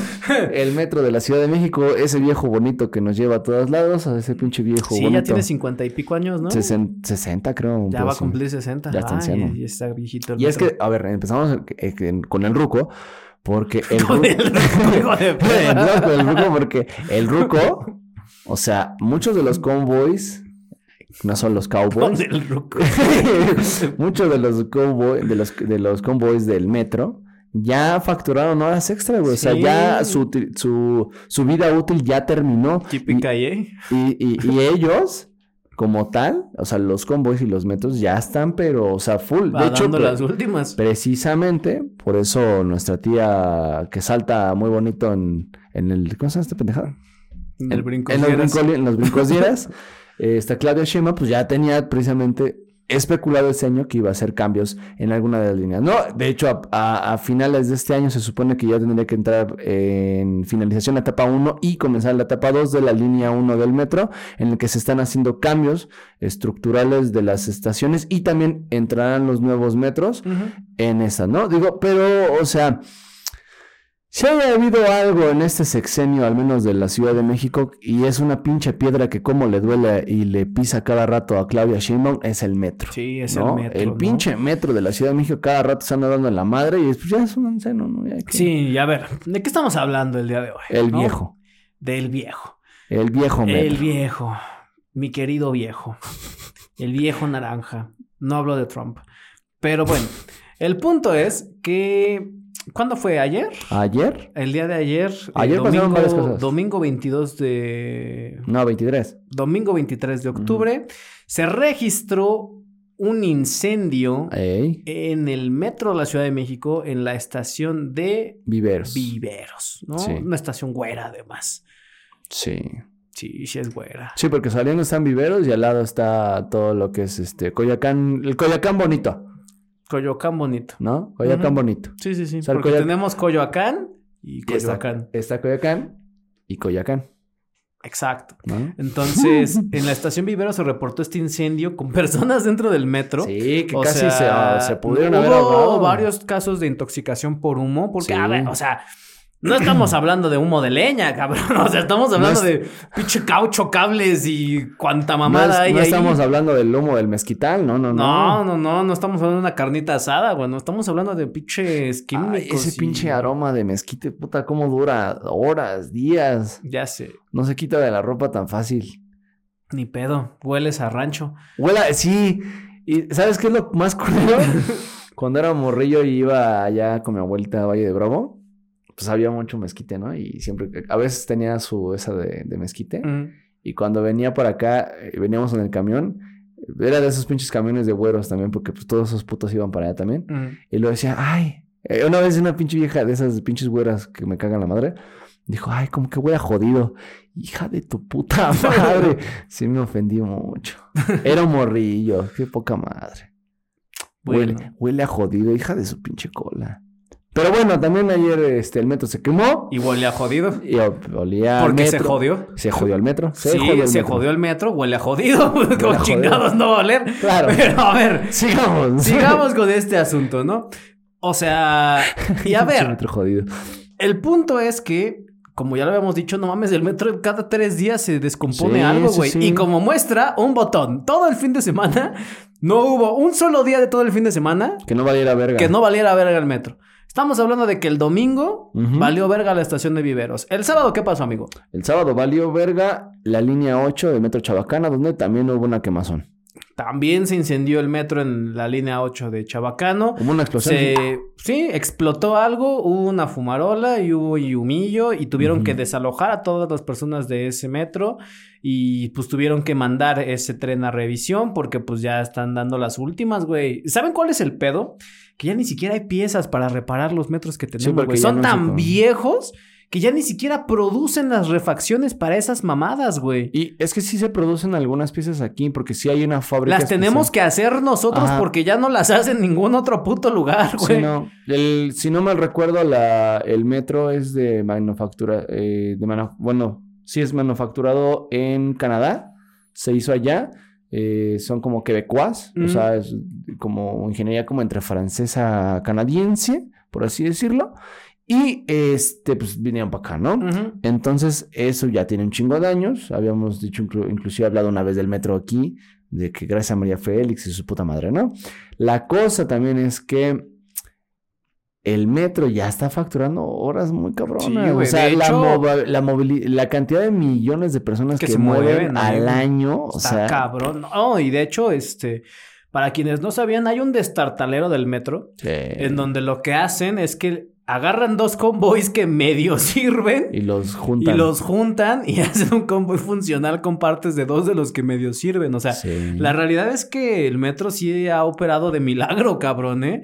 [SPEAKER 3] El metro de la Ciudad de México, ese viejo bonito que nos lleva a todos lados, a ese pinche viejo
[SPEAKER 2] sí,
[SPEAKER 3] bonito.
[SPEAKER 2] ya tiene cincuenta y pico años, ¿no?
[SPEAKER 3] Sesen- 60 creo.
[SPEAKER 2] Ya va a cumplir 60.
[SPEAKER 3] Ya está anciano.
[SPEAKER 2] Y está viejito el
[SPEAKER 3] Y es que, a ver, empezamos eh, con el ruco, porque [LAUGHS] el ruco...
[SPEAKER 2] de [LAUGHS]
[SPEAKER 3] el ruco porque el ruco, o sea, muchos de los convoys, no son los cowboys, [LAUGHS] [LAUGHS] muchos de los cowboy, de los de los convoys del metro ya facturaron horas extra, güey. O sea, ya su, su, su vida útil ya terminó.
[SPEAKER 2] Típica, ¿eh?
[SPEAKER 3] Y, y, y ellos, como tal, o sea, los convoys y los metros ya están, pero, o sea, full.
[SPEAKER 2] Va
[SPEAKER 3] de hecho,
[SPEAKER 2] las últimas.
[SPEAKER 3] precisamente por eso nuestra tía que salta muy bonito en, en el. ¿Cómo se llama esta pendejada?
[SPEAKER 2] En el brinco.
[SPEAKER 3] En los, brincoli- en los brincos dieras. [LAUGHS] esta Claudia Sheinbaum, pues ya tenía precisamente especulado este año que iba a hacer cambios en alguna de las líneas. No, de hecho, a, a- a finales de este año se supone que ya tendría que entrar en finalización la etapa 1 y comenzar la etapa 2 de la línea 1 del metro, en el que se están haciendo cambios estructurales de las estaciones y también entrarán los nuevos metros en esa, ¿no? Digo, pero, o sea, si haya habido algo en este sexenio, al menos de la Ciudad de México, y es una pinche piedra que como le duele y le pisa cada rato a Claudia Sheinbaum, es el metro.
[SPEAKER 2] Sí, es
[SPEAKER 3] ¿no?
[SPEAKER 2] el metro. ¿no?
[SPEAKER 3] pinche metro de la Ciudad de México cada rato se anda dando en la madre y después ya es un seno, ¿no? Ya que-
[SPEAKER 2] Sí, y a ver, ¿de qué estamos hablando el día de hoy?
[SPEAKER 3] El
[SPEAKER 2] no?
[SPEAKER 3] viejo.
[SPEAKER 2] Del viejo.
[SPEAKER 3] El viejo metro.
[SPEAKER 2] El viejo. Mi querido viejo. El viejo naranja. No hablo de Trump. Pero bueno, el punto es que. ¿Cuándo fue? ¿Ayer?
[SPEAKER 3] ¿Ayer?
[SPEAKER 2] El día de ayer. eh,
[SPEAKER 3] Ayer pasaron varias
[SPEAKER 2] domingo,
[SPEAKER 3] cosas.
[SPEAKER 2] domingo 22 de.
[SPEAKER 3] No, 23.
[SPEAKER 2] Domingo 23 de octubre. Se registró un incendio
[SPEAKER 3] Ey,
[SPEAKER 2] en el metro de la Ciudad de México, en la estación de
[SPEAKER 3] viveros.
[SPEAKER 2] Viveros, ¿no?
[SPEAKER 3] Sí.
[SPEAKER 2] Una estación güera, además.
[SPEAKER 3] Sí.
[SPEAKER 2] Sí, sí es güera.
[SPEAKER 3] Sí, porque saliendo están viveros y al lado está todo lo que es este Coyoacán, el Coyoacán bonito,
[SPEAKER 2] Coyoacán bonito.
[SPEAKER 3] ¿no? Coyoacán bonito.
[SPEAKER 2] Sí, sí, sí.
[SPEAKER 3] O sea, el
[SPEAKER 2] porque
[SPEAKER 3] Coyoacán-
[SPEAKER 2] tenemos Coyoacán y
[SPEAKER 3] Y está,
[SPEAKER 2] Coyoacán.
[SPEAKER 3] está Coyoacán y Coyoacán,
[SPEAKER 2] Exacto.
[SPEAKER 3] ¿no?
[SPEAKER 2] Entonces, [LAUGHS] en la estación Vivero se reportó este incendio con [LAUGHS] personas dentro del metro.
[SPEAKER 3] Sí, que
[SPEAKER 2] O
[SPEAKER 3] casi
[SPEAKER 2] sea,
[SPEAKER 3] se, ah, se pudieron haber
[SPEAKER 2] hubo
[SPEAKER 3] ahogado.
[SPEAKER 2] varios casos de intoxicación por humo, porque,
[SPEAKER 3] Sí.
[SPEAKER 2] a ver, o sea, no estamos hablando de humo de leña, cabrón. [LAUGHS] O sea, estamos hablando
[SPEAKER 3] es-
[SPEAKER 2] de pinche caucho, cables y cuanta
[SPEAKER 3] No,
[SPEAKER 2] mamada
[SPEAKER 3] es-
[SPEAKER 2] hay
[SPEAKER 3] no
[SPEAKER 2] ahí.
[SPEAKER 3] estamos hablando del humo del mezquital, no, no,
[SPEAKER 2] No,
[SPEAKER 3] no.
[SPEAKER 2] no, no, no estamos hablando de una carnita asada, güey. No estamos hablando de pinches químicos.
[SPEAKER 3] Ay, ese
[SPEAKER 2] y-
[SPEAKER 3] pinche aroma de mezquite, puta, cómo dura horas, días.
[SPEAKER 2] Ya sé,
[SPEAKER 3] No se quita de la ropa tan fácil.
[SPEAKER 2] ni pedo. Hueles a rancho.
[SPEAKER 3] Huela, sí. ¿Y sabes qué es lo más curioso? [LAUGHS] Cuando era morrillo y iba allá con mi abuelita a Valle de Bravo, pues había mucho mezquite, ¿no? Y siempre, a veces tenía su esa de, de mezquite.
[SPEAKER 2] Mm.
[SPEAKER 3] Y cuando venía por acá, eh, veníamos en el camión, era de esos pinches camiones de güeros también, porque pues todos esos putos iban para allá también.
[SPEAKER 2] Mm.
[SPEAKER 3] Y lo decía, ay, eh, una vez una pinche vieja de esas pinches güeras que me cagan la madre, dijo, ay, como que huele a jodido. Hija de tu puta [LAUGHS] madre. sí me ofendí mucho. Era un morrillo, qué poca madre.
[SPEAKER 2] Bueno.
[SPEAKER 3] Huele, huele a jodido, hija de su pinche cola. Pero bueno, también ayer este, el metro se quemó.
[SPEAKER 2] Y huele a jodido.
[SPEAKER 3] Y olía
[SPEAKER 2] Porque se
[SPEAKER 3] metro.
[SPEAKER 2] jodió.
[SPEAKER 3] Se jodió el metro. Se
[SPEAKER 2] sí,
[SPEAKER 3] jodió el
[SPEAKER 2] se
[SPEAKER 3] metro.
[SPEAKER 2] jodió el metro, huele a jodido. [LAUGHS] Como chingados no va a oler.
[SPEAKER 3] Claro.
[SPEAKER 2] Pero a ver,
[SPEAKER 3] Sigamos.
[SPEAKER 2] sigamos con este asunto, ¿no? O sea, [LAUGHS] y a ver,
[SPEAKER 3] metro jodido.
[SPEAKER 2] el punto es que, como ya lo habíamos dicho, no mames, el metro cada tres días se descompone
[SPEAKER 3] Sí,
[SPEAKER 2] algo,
[SPEAKER 3] sí,
[SPEAKER 2] güey.
[SPEAKER 3] sí.
[SPEAKER 2] Y como muestra, un botón. Todo el fin de semana, no hubo un solo día de todo el fin de semana
[SPEAKER 3] Que no valiera verga.
[SPEAKER 2] que no valiera verga el metro. Estamos hablando de que el domingo valió verga la estación de Viveros. ¿El sábado qué pasó, amigo?
[SPEAKER 3] El sábado valió verga la línea 8 de Metro Chabacana, donde también hubo una quemazón.
[SPEAKER 2] También se incendió el metro en la línea 8 de Chabacano.
[SPEAKER 3] Hubo una explosión.
[SPEAKER 2] Se, sí, explotó algo, hubo una fumarola y hubo y humillo y tuvieron que desalojar a todas las personas de ese metro y pues tuvieron que mandar ese tren a revisión porque pues ya están dando las últimas, güey. ¿Saben cuál es el pedo? Que ya ni siquiera hay piezas para reparar los metros que tenemos,
[SPEAKER 3] porque
[SPEAKER 2] güey. Son
[SPEAKER 3] no
[SPEAKER 2] tan viejos que ya ni siquiera producen las refacciones para esas mamadas, güey.
[SPEAKER 3] Y es que sí se producen algunas piezas aquí, porque sí hay una fábrica.
[SPEAKER 2] Las tenemos que hacer nosotros
[SPEAKER 3] Ajá.
[SPEAKER 2] porque ya no las hace en ningún otro puto lugar, güey.
[SPEAKER 3] Sí, no. El- si no mal recuerdo, la, el metro es de manufactura. eh, de manu- bueno, sí es manufacturado en Canadá. Se hizo allá. eh, son como quebecuas. O
[SPEAKER 2] Mm.
[SPEAKER 3] sea, es como ingeniería como entre francesa canadiense, por así decirlo. Y este, pues vinieron para acá, ¿no? Entonces, eso ya tiene un chingo de años. Habíamos dicho, inclu- inclusive hablado una vez del metro aquí, de que gracias a María Félix y su puta madre, ¿no? La cosa también es que el metro ya está facturando horas muy cabronas.
[SPEAKER 2] Sí,
[SPEAKER 3] o sea,
[SPEAKER 2] de
[SPEAKER 3] la,
[SPEAKER 2] hecho-
[SPEAKER 3] la, la cantidad de millones de personas
[SPEAKER 2] Que
[SPEAKER 3] que,
[SPEAKER 2] se
[SPEAKER 3] mueven, al año, o
[SPEAKER 2] Está
[SPEAKER 3] sea,
[SPEAKER 2] cabrón. No, y de hecho, este, para quienes no sabían, hay un destartalero del metro
[SPEAKER 3] sí.
[SPEAKER 2] en donde lo que hacen es que agarran dos convoys que medio [LAUGHS] sirven
[SPEAKER 3] y los
[SPEAKER 2] y
[SPEAKER 3] juntan.
[SPEAKER 2] los juntan y [LAUGHS] hacen un convoy funcional con partes de dos de los que medio sirven. O sea,
[SPEAKER 3] Sí.
[SPEAKER 2] la realidad es que el metro sí ha operado de milagro, cabrón, ¿eh?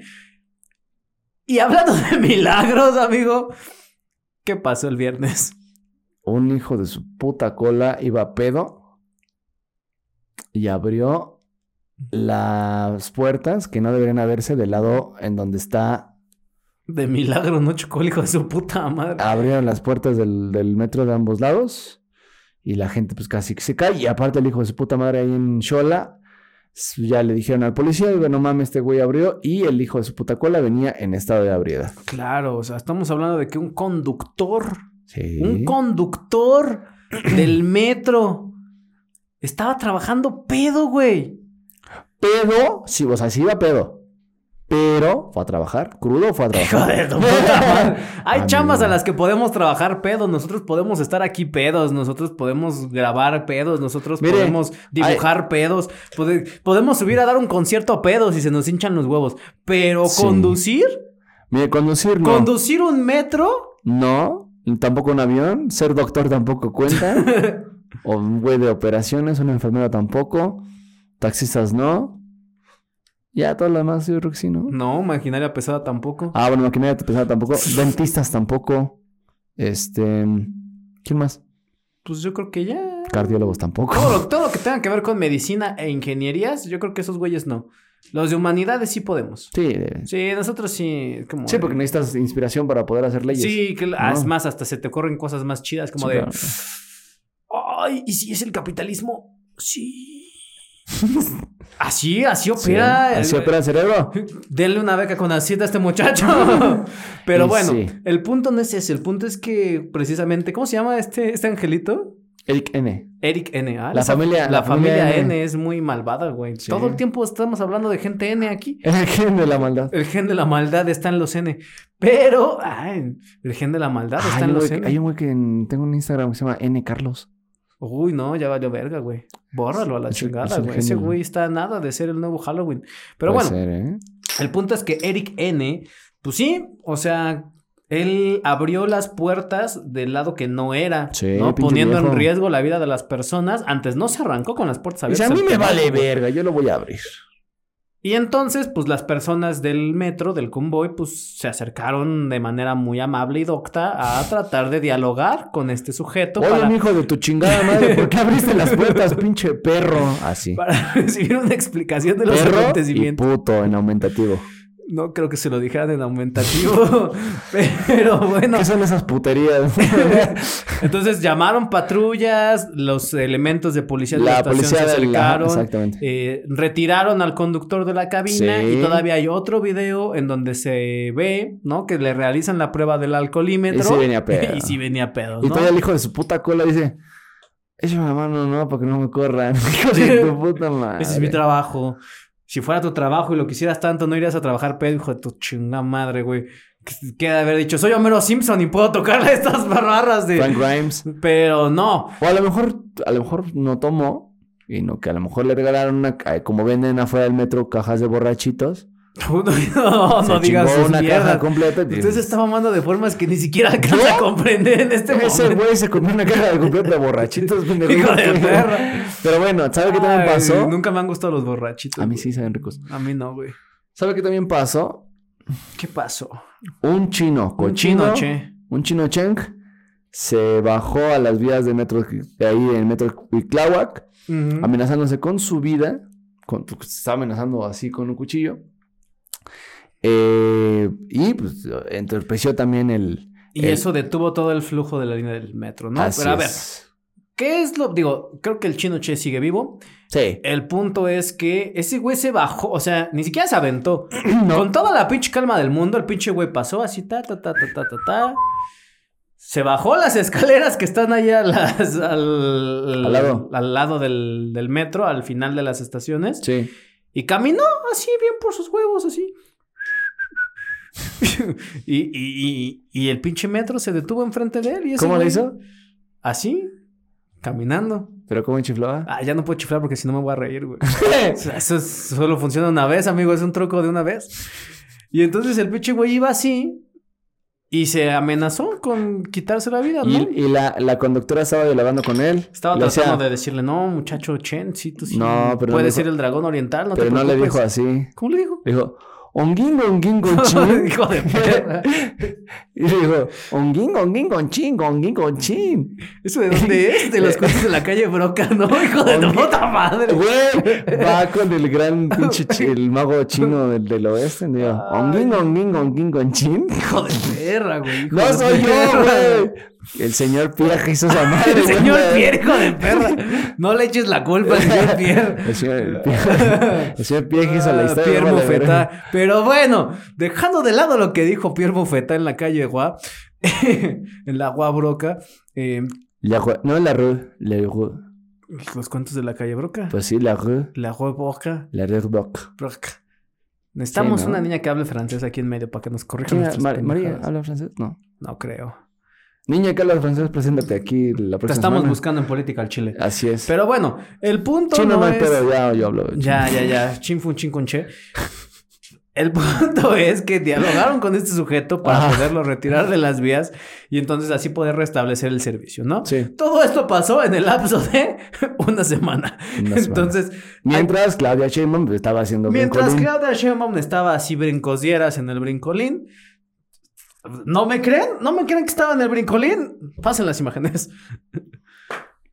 [SPEAKER 2] Y hablando de [LAUGHS] milagros, amigo, ¿qué pasó el viernes?
[SPEAKER 3] un hijo de su puta cola iba a pedo y abrió las puertas que no deberían haberse del lado en donde está.
[SPEAKER 2] De milagro, no chocó el hijo de su puta madre.
[SPEAKER 3] Abrieron las puertas del, del metro de ambos lados y la gente pues casi que se cae. Y aparte el hijo de su puta madre ahí en Shola, ya le dijeron al policía, digo, no mames, este güey abrió y el hijo de su puta cola venía en estado de ebriedad.
[SPEAKER 2] Claro, o sea, estamos hablando de que un conductor,
[SPEAKER 3] Sí.
[SPEAKER 2] un conductor [CLEARS THROAT] del metro estaba trabajando pedo, güey.
[SPEAKER 3] Pedo, sí, o sea, sí iba pedo. Pero fue a trabajar, crudo fue a trabajar.
[SPEAKER 2] Madre. [LAUGHS] Hay
[SPEAKER 3] Amigo.
[SPEAKER 2] chambas a las que podemos trabajar pedos. Nosotros podemos estar aquí pedos. Nosotros podemos grabar pedos. Nosotros
[SPEAKER 3] Mire,
[SPEAKER 2] podemos dibujar pedos. pode- podemos subir a dar un concierto a pedos y se nos hinchan los huevos. Pero
[SPEAKER 3] Sí.
[SPEAKER 2] conducir,
[SPEAKER 3] Mire, conducir no.
[SPEAKER 2] conducir un metro.
[SPEAKER 3] no, tampoco un avión. Ser doctor tampoco cuenta. [LAUGHS] o un güey de operaciones, una enfermera tampoco. Taxistas no. Ya, todo lo demás yo creo que sí, ¿no?
[SPEAKER 2] No, maquinaria pesada tampoco.
[SPEAKER 3] Ah, bueno, maquinaria pesada tampoco. [LAUGHS] Dentistas tampoco. Este. ¿Quién más?
[SPEAKER 2] Pues yo creo que ya.
[SPEAKER 3] Cardiólogos tampoco.
[SPEAKER 2] Todo lo, [LAUGHS] todo lo que tenga que ver con medicina e ingenierías, yo creo que esos güeyes no. Los de humanidades sí podemos.
[SPEAKER 3] Sí,
[SPEAKER 2] Sí, nosotros sí. Como
[SPEAKER 3] sí, porque necesitas inspiración para poder hacer leyes.
[SPEAKER 2] Sí, que
[SPEAKER 3] ¿no?
[SPEAKER 2] es más, hasta se te ocurren cosas más chidas como
[SPEAKER 3] Sí,
[SPEAKER 2] de.
[SPEAKER 3] claro.
[SPEAKER 2] Ay, ¿y si es el capitalismo? Sí. Así, así opera.
[SPEAKER 3] Sí, Así
[SPEAKER 2] el-
[SPEAKER 3] opera el cerebro.
[SPEAKER 2] Denle una beca con acita a este muchacho. [LAUGHS] Pero bueno,
[SPEAKER 3] sí.
[SPEAKER 2] el punto no es ese. El punto es que precisamente, ¿cómo se llama este, este angelito?
[SPEAKER 3] Eric N.
[SPEAKER 2] Eric N. Ah,
[SPEAKER 3] La
[SPEAKER 2] esa-
[SPEAKER 3] familia-
[SPEAKER 2] La, familia,
[SPEAKER 3] familia
[SPEAKER 2] N.
[SPEAKER 3] N.
[SPEAKER 2] es muy malvada, güey.
[SPEAKER 3] Sí.
[SPEAKER 2] Todo el tiempo estamos hablando de gente N aquí. [LAUGHS]
[SPEAKER 3] El gen de la maldad.
[SPEAKER 2] El gen de la maldad está en los N. Pero, ay, el gen de la maldad
[SPEAKER 3] Ay,
[SPEAKER 2] está en los N.
[SPEAKER 3] hay un güey que en- tengo un Instagram que se llama N Carlos.
[SPEAKER 2] Uy, no, ya valió verga, güey. Bórralo a la chingada, güey. Ese güey está nada de ser el nuevo Halloween. Pero
[SPEAKER 3] Puede
[SPEAKER 2] bueno,
[SPEAKER 3] ser, ¿eh?
[SPEAKER 2] el punto es que Eric N, pues sí, o sea, él abrió las puertas del lado que no era,
[SPEAKER 3] Sí,
[SPEAKER 2] ¿no? Poniendo en riesgo la vida de las personas. Antes no se arrancó con las puertas abiertas.
[SPEAKER 3] a mí me vale verga, yo lo voy a abrir.
[SPEAKER 2] Y entonces, pues las personas del metro, del convoy, pues se acercaron de manera muy amable y docta a tratar de dialogar con este sujeto
[SPEAKER 3] Oye,
[SPEAKER 2] para,
[SPEAKER 3] hijo de tu chingada madre, ¿por qué abriste las puertas, pinche perro? Así. [LAUGHS]
[SPEAKER 2] para [LAUGHS] recibir una explicación de los
[SPEAKER 3] Perro y
[SPEAKER 2] acontecimientos.
[SPEAKER 3] puto en aumentativo.
[SPEAKER 2] No creo que se lo dijeran en aumentativo, [LAUGHS] pero bueno.
[SPEAKER 3] ¿Qué son esas puterías? [LAUGHS]
[SPEAKER 2] Entonces llamaron patrullas, los elementos de policía de la,
[SPEAKER 3] la
[SPEAKER 2] estación
[SPEAKER 3] policía
[SPEAKER 2] se
[SPEAKER 3] la...
[SPEAKER 2] acercaron,
[SPEAKER 3] Exactamente.
[SPEAKER 2] eh, retiraron al conductor de la cabina
[SPEAKER 3] Sí.
[SPEAKER 2] y todavía hay otro video en donde se ve, ¿no? Que le realizan la prueba del alcoholímetro.
[SPEAKER 3] Y sí venía [LAUGHS] pedo.
[SPEAKER 2] y sí venía pedo,
[SPEAKER 3] Y todavía el hijo de su puta cola dice... Échame la mano, no, para que no me corran. Hijo de tu puta madre.
[SPEAKER 2] Ese es mi trabajo. Si fuera tu trabajo y lo quisieras tanto, no irías a trabajar pedo, hijo de tu chingada madre, güey. Que- Queda haber dicho, soy Homero Simpson y puedo tocarle [LAUGHS] estas barras de...
[SPEAKER 3] Frank Grimes.
[SPEAKER 2] Pero no.
[SPEAKER 3] O a lo mejor, a lo mejor no tomó. Y no, que a lo mejor le regalaron una... eh, Como venden afuera del metro cajas de borrachitos. [LAUGHS]
[SPEAKER 2] No, no, no digas
[SPEAKER 3] una caja completa.
[SPEAKER 2] Usted se está mamando de formas que ni siquiera alcanza a comprender en este
[SPEAKER 3] Ese
[SPEAKER 2] momento.
[SPEAKER 3] güey se comió una caja de completa de borrachitos. [LAUGHS]
[SPEAKER 2] Hijo de perra.
[SPEAKER 3] Pero bueno, ¿sabe qué también pasó?
[SPEAKER 2] Nunca me han gustado los borrachitos.
[SPEAKER 3] A mí sí saben ricos.
[SPEAKER 2] A mí no, güey.
[SPEAKER 3] ¿Sabe qué también pasó?
[SPEAKER 2] ¿Qué pasó?
[SPEAKER 3] Un chino
[SPEAKER 2] Un
[SPEAKER 3] cochino.
[SPEAKER 2] chino, che.
[SPEAKER 3] Un chino cheng se bajó a las vías de metro de ahí en metro Cuitláhuac,
[SPEAKER 2] Ujú.
[SPEAKER 3] amenazándose con su vida. Con, se estaba amenazando así con un cuchillo. Eh, y pues entorpeció también el.
[SPEAKER 2] Y
[SPEAKER 3] el-
[SPEAKER 2] eso detuvo todo el flujo de la línea del metro, ¿no?
[SPEAKER 3] Así
[SPEAKER 2] Pero a ver,
[SPEAKER 3] es.
[SPEAKER 2] ¿qué es lo...? Digo, creo que el chino che sigue vivo.
[SPEAKER 3] Sí.
[SPEAKER 2] El punto es que ese güey se bajó, o sea, ni siquiera se aventó. [CLEARS THROAT] Con toda la pinche calma del mundo, el pinche güey pasó así, ta, ta, ta, ta, ta, ta, ta. Se bajó las escaleras que están allá las- al,
[SPEAKER 3] Al lado.
[SPEAKER 2] al lado del, del metro, al final de las estaciones.
[SPEAKER 3] Sí.
[SPEAKER 2] Y caminó así, bien por sus huevos, así. [LAUGHS] y, y- y- y el pinche metro se detuvo enfrente de él. Y
[SPEAKER 3] ¿Cómo le
[SPEAKER 2] güey-
[SPEAKER 3] hizo?
[SPEAKER 2] Así, caminando.
[SPEAKER 3] ¿Pero cómo chiflaba?
[SPEAKER 2] Ah, ya no puedo chiflar porque si no me voy a reír, güey. [LAUGHS] Eso es- solo funciona una vez, amigo. Es un truco de una vez. Y entonces el pinche güey iba así y se amenazó con quitarse la vida, ¿no?
[SPEAKER 3] Y, y la, la conductora estaba dialogando con él.
[SPEAKER 2] Estaba tratando
[SPEAKER 3] decía-
[SPEAKER 2] de decirle, no, muchacho Chen, sí, tú sí.
[SPEAKER 3] No, pero no le
[SPEAKER 2] ser
[SPEAKER 3] dijo-
[SPEAKER 2] el dragón oriental, no
[SPEAKER 3] pero
[SPEAKER 2] te
[SPEAKER 3] no le
[SPEAKER 2] preocupes".
[SPEAKER 3] dijo así.
[SPEAKER 2] ¿Cómo le dijo?
[SPEAKER 3] Le dijo, onguín, onguín, gonchín. [LAUGHS]
[SPEAKER 2] Hijo de perra. [LAUGHS]
[SPEAKER 3] y le dijo, onguín, onguín, gonchín, onguín, gonchín.
[SPEAKER 2] ¿Eso de dónde es? De los cuentos de la calle Broca, ¿no? [LAUGHS] Hijo de tu puta madre.
[SPEAKER 3] Güey, va con el gran pinche el mago chino del, del oeste. Digo, onguín, onguín, onguín, gonchín.
[SPEAKER 2] Hijo de perra, güey.
[SPEAKER 3] No soy yo, güey. El señor Pierre que hizo esa madre,
[SPEAKER 2] El señor Pierre, hijo de perra. No le eches la culpa al señor Pierre.
[SPEAKER 3] El señor, Pierre, el señor Pierre hizo la
[SPEAKER 2] Ah,
[SPEAKER 3] historia.
[SPEAKER 2] Pierre
[SPEAKER 3] vale, verga.
[SPEAKER 2] Pero bueno, dejando de lado lo que dijo Pierre Mofetá en la calle Gua, [LAUGHS] en la Gua Broca, eh,
[SPEAKER 3] La rue- no la rue, la rue.
[SPEAKER 2] los cuentos de la calle Broca.
[SPEAKER 3] Pues sí, la rue,
[SPEAKER 2] La Gua Broca.
[SPEAKER 3] la rue Broc.
[SPEAKER 2] Broca. Necesitamos
[SPEAKER 3] Sí, ¿no?
[SPEAKER 2] una niña que hable francés aquí en medio para que nos corrija.
[SPEAKER 3] Mar- María. ¿habla francés? No.
[SPEAKER 2] No creo.
[SPEAKER 3] Niña que habla francés, preséntate aquí la
[SPEAKER 2] Te estamos
[SPEAKER 3] semana.
[SPEAKER 2] buscando en política al Chile.
[SPEAKER 3] Así es.
[SPEAKER 2] Pero bueno, el punto
[SPEAKER 3] Chino
[SPEAKER 2] no, es...
[SPEAKER 3] pedo, ya yo hablo.
[SPEAKER 2] Ya, ya, ya. Chin fun chin con che. El punto [LAUGHS] es que dialogaron con este sujeto para
[SPEAKER 3] Ajá.
[SPEAKER 2] poderlo retirar de las vías y entonces así poder restablecer el servicio, ¿no?
[SPEAKER 3] Sí.
[SPEAKER 2] Todo esto pasó en el lapso de [LAUGHS] una semana.
[SPEAKER 3] Una semana.
[SPEAKER 2] Entonces,
[SPEAKER 3] Mientras Claudia Sheinbaum estaba haciendo
[SPEAKER 2] mientras
[SPEAKER 3] brincolín.
[SPEAKER 2] Claudia Sheinbaum estaba así brincosieras en el brincolín, ¿no me creen? ¿No me creen que estaba en el brincolín? Pasen las imágenes.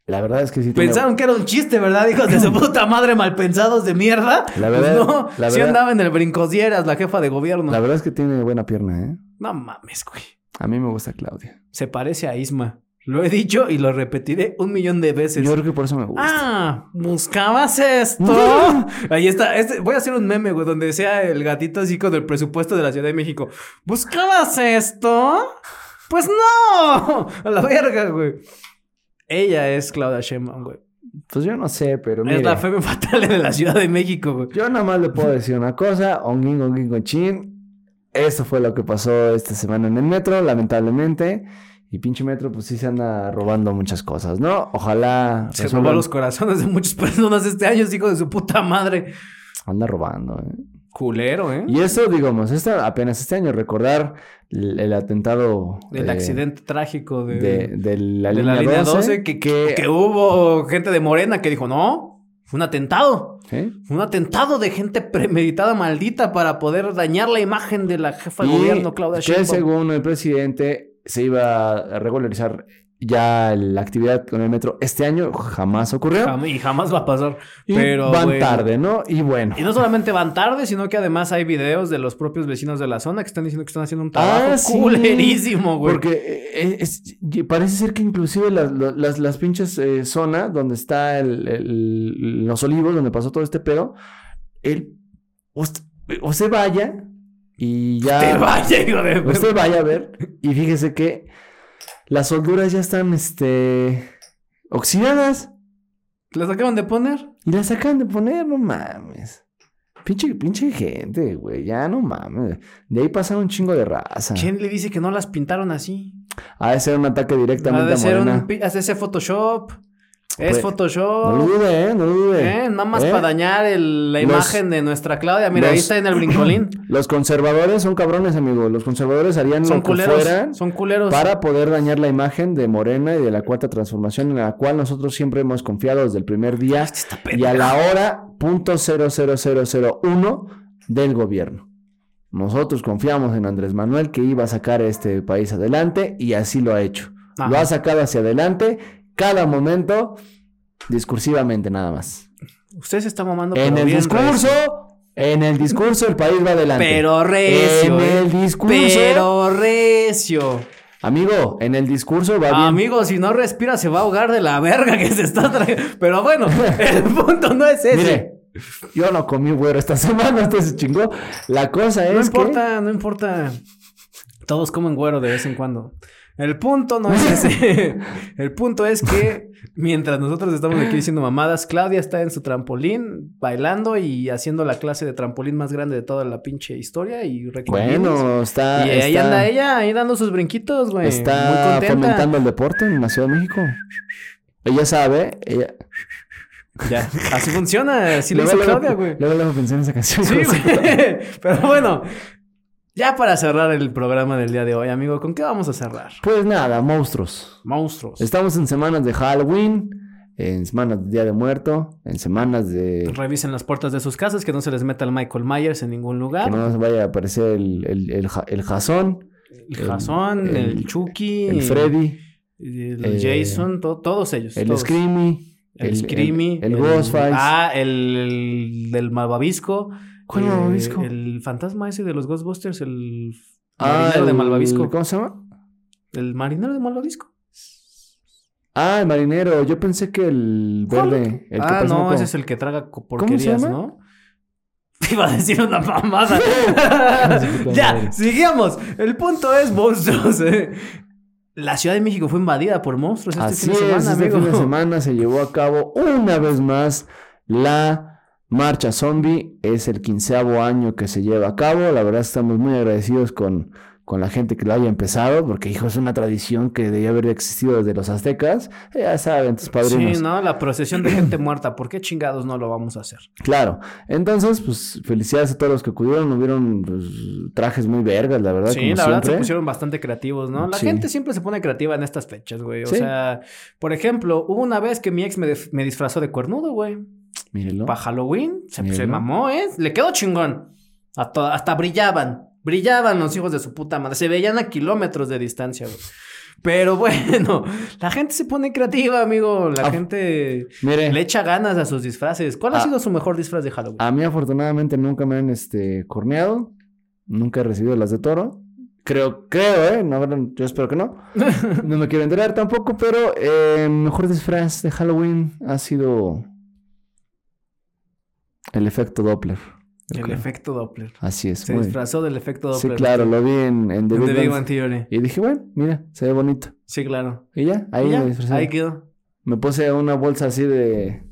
[SPEAKER 3] La verdad es que sí. tiene-
[SPEAKER 2] Pensaron que era un chiste, ¿verdad? Hijos de su [LAUGHS] puta madre malpensados de mierda.
[SPEAKER 3] La verdad-
[SPEAKER 2] Pues no,
[SPEAKER 3] la
[SPEAKER 2] sí
[SPEAKER 3] verdad-
[SPEAKER 2] andaba en el brincosieras, la jefa de gobierno.
[SPEAKER 3] La verdad es que tiene buena pierna, ¿eh?
[SPEAKER 2] No mames, güey.
[SPEAKER 3] A mí me gusta Claudia.
[SPEAKER 2] Se parece a Isma. Lo he dicho y lo repetiré un millón de veces.
[SPEAKER 3] Yo creo que por eso me gusta.
[SPEAKER 2] Ah, buscabas esto. [LAUGHS] Ahí está. Este, voy a hacer un meme, güey, donde sea el gatito así con el presupuesto de la Ciudad de México. ¿Buscabas esto? Pues no. A [LAUGHS] la verga, güey. Ella es Claudia Sheinbaum, güey.
[SPEAKER 3] Pues yo no sé, pero mire.
[SPEAKER 2] Es la femme [LAUGHS] fatale de la Ciudad de México, güey.
[SPEAKER 3] Yo nada más le puedo decir una cosa. Onguín, onguín, gonchin. Esto fue lo que pasó esta semana en el metro, lamentablemente. Y pinche metro, pues sí se anda robando muchas cosas, ¿no? Ojalá.
[SPEAKER 2] Se
[SPEAKER 3] resuelvan-
[SPEAKER 2] robó los corazones de muchas [LAUGHS] personas este año, hijo de su puta madre.
[SPEAKER 3] Anda robando, ¿eh?
[SPEAKER 2] Culero, ¿eh?
[SPEAKER 3] Y eso, digamos, esta, apenas este año, recordar el, el atentado.
[SPEAKER 2] El
[SPEAKER 3] eh,
[SPEAKER 2] accidente trágico de,
[SPEAKER 3] de, de la, línea,
[SPEAKER 2] la línea 12,
[SPEAKER 3] 12,
[SPEAKER 2] que, que hubo gente de Morena que dijo, no, fue un atentado.
[SPEAKER 3] ¿sí?
[SPEAKER 2] Fue un atentado de gente premeditada maldita para poder dañar la imagen de la jefa de gobierno, Claudia
[SPEAKER 3] que
[SPEAKER 2] Sheinbaum.
[SPEAKER 3] según el presidente se iba a regularizar ya la actividad con el metro este año, jamás ocurrió.
[SPEAKER 2] Jam- y jamás va a pasar.
[SPEAKER 3] Y
[SPEAKER 2] pero
[SPEAKER 3] van
[SPEAKER 2] bueno.
[SPEAKER 3] tarde, ¿no? Y bueno.
[SPEAKER 2] Y no solamente van tarde, sino que además hay videos de los propios vecinos de la zona que están diciendo que están haciendo un trabajo
[SPEAKER 3] Ah, sí.
[SPEAKER 2] culerísimo, güey.
[SPEAKER 3] Porque eh, es- y parece ser que inclusive las, las, las pinches eh, zonas donde está el, el- los olivos, donde pasó todo este pedo, el, usted, usted vaya y ya...
[SPEAKER 2] Te vaya, hijo de...
[SPEAKER 3] Usted vaya a ver y fíjese que las solduras ya están, este, oxidadas
[SPEAKER 2] ¿Las acaban de poner?
[SPEAKER 3] y las acaban de poner, no mames. Pinche, pinche gente, güey, ya no mames. De ahí pasaron un chingo de raza.
[SPEAKER 2] ¿Quién le dice que no las pintaron así?
[SPEAKER 3] Ha de ser un ataque directamente
[SPEAKER 2] de
[SPEAKER 3] a
[SPEAKER 2] ser
[SPEAKER 3] Morena.
[SPEAKER 2] un... pi- ha de ser Photoshop. Es
[SPEAKER 3] Pues,
[SPEAKER 2] Photoshop.
[SPEAKER 3] No lo dude, ¿eh? No lo dude.
[SPEAKER 2] ¿Eh? Nada más
[SPEAKER 3] ¿Eh?
[SPEAKER 2] para dañar el- la
[SPEAKER 3] Los-
[SPEAKER 2] imagen de nuestra Claudia. Mira, ahí está en el [CLEARS THROAT] brincolín.
[SPEAKER 3] Los conservadores son cabrones, amigo. Los conservadores harían
[SPEAKER 2] Son
[SPEAKER 3] lo que fueran
[SPEAKER 2] Son culeros.
[SPEAKER 3] para poder dañar la imagen de Morena y de la cuarta transformación en la cual nosotros siempre hemos confiado desde el primer día
[SPEAKER 2] Está
[SPEAKER 3] y a la hora punto cero cero cero cero uno del gobierno. Nosotros confiamos en Andrés Manuel que iba a sacar este país adelante y así lo ha hecho.
[SPEAKER 2] Ajá.
[SPEAKER 3] Lo ha sacado hacia adelante cada momento discursivamente nada más.
[SPEAKER 2] Usted se está mamando.
[SPEAKER 3] En el discurso,
[SPEAKER 2] recio.
[SPEAKER 3] en el discurso el país va adelante.
[SPEAKER 2] Pero recio.
[SPEAKER 3] En
[SPEAKER 2] ¿eh?
[SPEAKER 3] el discurso,
[SPEAKER 2] Pero recio.
[SPEAKER 3] amigo, en el discurso va bien.
[SPEAKER 2] Amigo, si no respira se va a ahogar de la verga que se está trayendo. Pero bueno, [LAUGHS] el punto no es ese.
[SPEAKER 3] Mire, yo no comí güero esta [LAUGHS] semana, esto se chingó. La cosa es
[SPEAKER 2] no
[SPEAKER 3] que
[SPEAKER 2] importa, no importa. Todos comen güero de vez en cuando. El punto no es ese. [LAUGHS] El punto es que mientras nosotros estamos aquí diciendo mamadas, Claudia está en su trampolín bailando y haciendo la clase de trampolín más grande de toda la pinche historia y
[SPEAKER 3] bueno, está
[SPEAKER 2] y ahí
[SPEAKER 3] está-
[SPEAKER 2] anda ella, ahí dando sus brinquitos, güey. Muy
[SPEAKER 3] está fomentando el deporte en la Ciudad de México. Ella sabe, ella
[SPEAKER 2] Ya, así funciona, así [LAUGHS] le dice
[SPEAKER 3] luego,
[SPEAKER 2] Claudia, güey.
[SPEAKER 3] Luego, luego pensé en esa canción.
[SPEAKER 2] Sí, [LAUGHS] güey. Pero bueno, ya para cerrar el programa del día de hoy, amigo, ¿con qué vamos a cerrar?
[SPEAKER 3] Pues nada, monstruos.
[SPEAKER 2] Monstruos.
[SPEAKER 3] Estamos en semanas de Halloween. en semanas de Día de Muerto, en semanas de...
[SPEAKER 2] Revisen las puertas de sus casas, que no se les meta el Michael Myers en ningún lugar.
[SPEAKER 3] Que no nos vaya a aparecer el, el, el, el Jason,
[SPEAKER 2] El Jason, el,
[SPEAKER 3] el-
[SPEAKER 2] Chucky,
[SPEAKER 3] el Freddy,
[SPEAKER 2] el
[SPEAKER 3] eh,
[SPEAKER 2] Jason, to- todos ellos.
[SPEAKER 3] el
[SPEAKER 2] todos.
[SPEAKER 3] Screamy,
[SPEAKER 2] El, Screamy.
[SPEAKER 3] el, Ghostface.
[SPEAKER 2] Ah, el, el del Malvavisco.
[SPEAKER 3] ¿Cuál
[SPEAKER 2] eh,
[SPEAKER 3] Malvavisco?
[SPEAKER 2] El fantasma ese de los Ghostbusters, el
[SPEAKER 3] Ah,
[SPEAKER 2] marinero de
[SPEAKER 3] el-
[SPEAKER 2] Malvavisco.
[SPEAKER 3] ¿Cómo se llama?
[SPEAKER 2] El marinero de Malvavisco.
[SPEAKER 3] Ah, el marinero. Yo pensé que el verde. El
[SPEAKER 2] ah, no, ese es el que traga co-
[SPEAKER 3] se
[SPEAKER 2] porquerías,
[SPEAKER 3] llama?
[SPEAKER 2] ¿no? [LAUGHS] Iba a decir una mamada. [LAUGHS] [LAUGHS] Ya, sigamos. El punto es monstruos. eh. La Ciudad de México fue invadida por monstruos este
[SPEAKER 3] Así
[SPEAKER 2] fin de semana,
[SPEAKER 3] es, este fin de semana se llevó a cabo una vez más la marcha zombie. Es el quinceavo año que se lleva a cabo. La verdad estamos muy agradecidos con, con la gente que lo haya empezado, porque hijo, es una tradición que debía haber existido desde los aztecas. Ya saben, tus padrinos.
[SPEAKER 2] Sí, ¿no? La procesión de gente muerta. ¿Por qué chingados no lo vamos a hacer?
[SPEAKER 3] Claro. Entonces, pues felicidades a todos los que acudieron. Hubieron pues, trajes muy vergas, la verdad.
[SPEAKER 2] Sí,
[SPEAKER 3] como
[SPEAKER 2] la verdad se pusieron bastante creativos, ¿no? La
[SPEAKER 3] Sí.
[SPEAKER 2] gente siempre se pone creativa en estas fechas, güey. O
[SPEAKER 3] Sí.
[SPEAKER 2] sea, por ejemplo, hubo una vez que mi ex me disfrazó de cuernudo, güey.
[SPEAKER 3] Mírenlo.
[SPEAKER 2] Para Halloween. Se, se mamó, ¿eh? Le quedó chingón. Hasta brillaban. Brillaban los hijos de su puta madre. Se veían a kilómetros de distancia, güey. Pero [LAUGHS] bueno, la gente se pone creativa, amigo. La
[SPEAKER 3] Ah,
[SPEAKER 2] gente
[SPEAKER 3] Mire.
[SPEAKER 2] le echa ganas a sus disfraces. ¿Cuál ha
[SPEAKER 3] Ah.
[SPEAKER 2] sido su mejor disfraz de Halloween?
[SPEAKER 3] A mí afortunadamente nunca me han este, corneado. Nunca he recibido las de toro. Creo, creo, ¿eh? No, yo espero que no. [LAUGHS] No me quiero enterar tampoco, pero eh, mejor disfraz de Halloween ha sido el efecto Doppler.
[SPEAKER 2] El
[SPEAKER 3] creo.
[SPEAKER 2] efecto Doppler.
[SPEAKER 3] Así es.
[SPEAKER 2] Se
[SPEAKER 3] muy-
[SPEAKER 2] disfrazó del efecto
[SPEAKER 3] Sí,
[SPEAKER 2] Doppler.
[SPEAKER 3] claro, lo vi en, en The
[SPEAKER 2] En
[SPEAKER 3] Big
[SPEAKER 2] The Big
[SPEAKER 3] Bang
[SPEAKER 2] Theory.
[SPEAKER 3] Y dije, bueno, mira, se ve bonito.
[SPEAKER 2] Sí, claro.
[SPEAKER 3] Y ya, ahí
[SPEAKER 2] Y ya,
[SPEAKER 3] me disfrazé.
[SPEAKER 2] Ahí quedó.
[SPEAKER 3] Me puse una bolsa así de...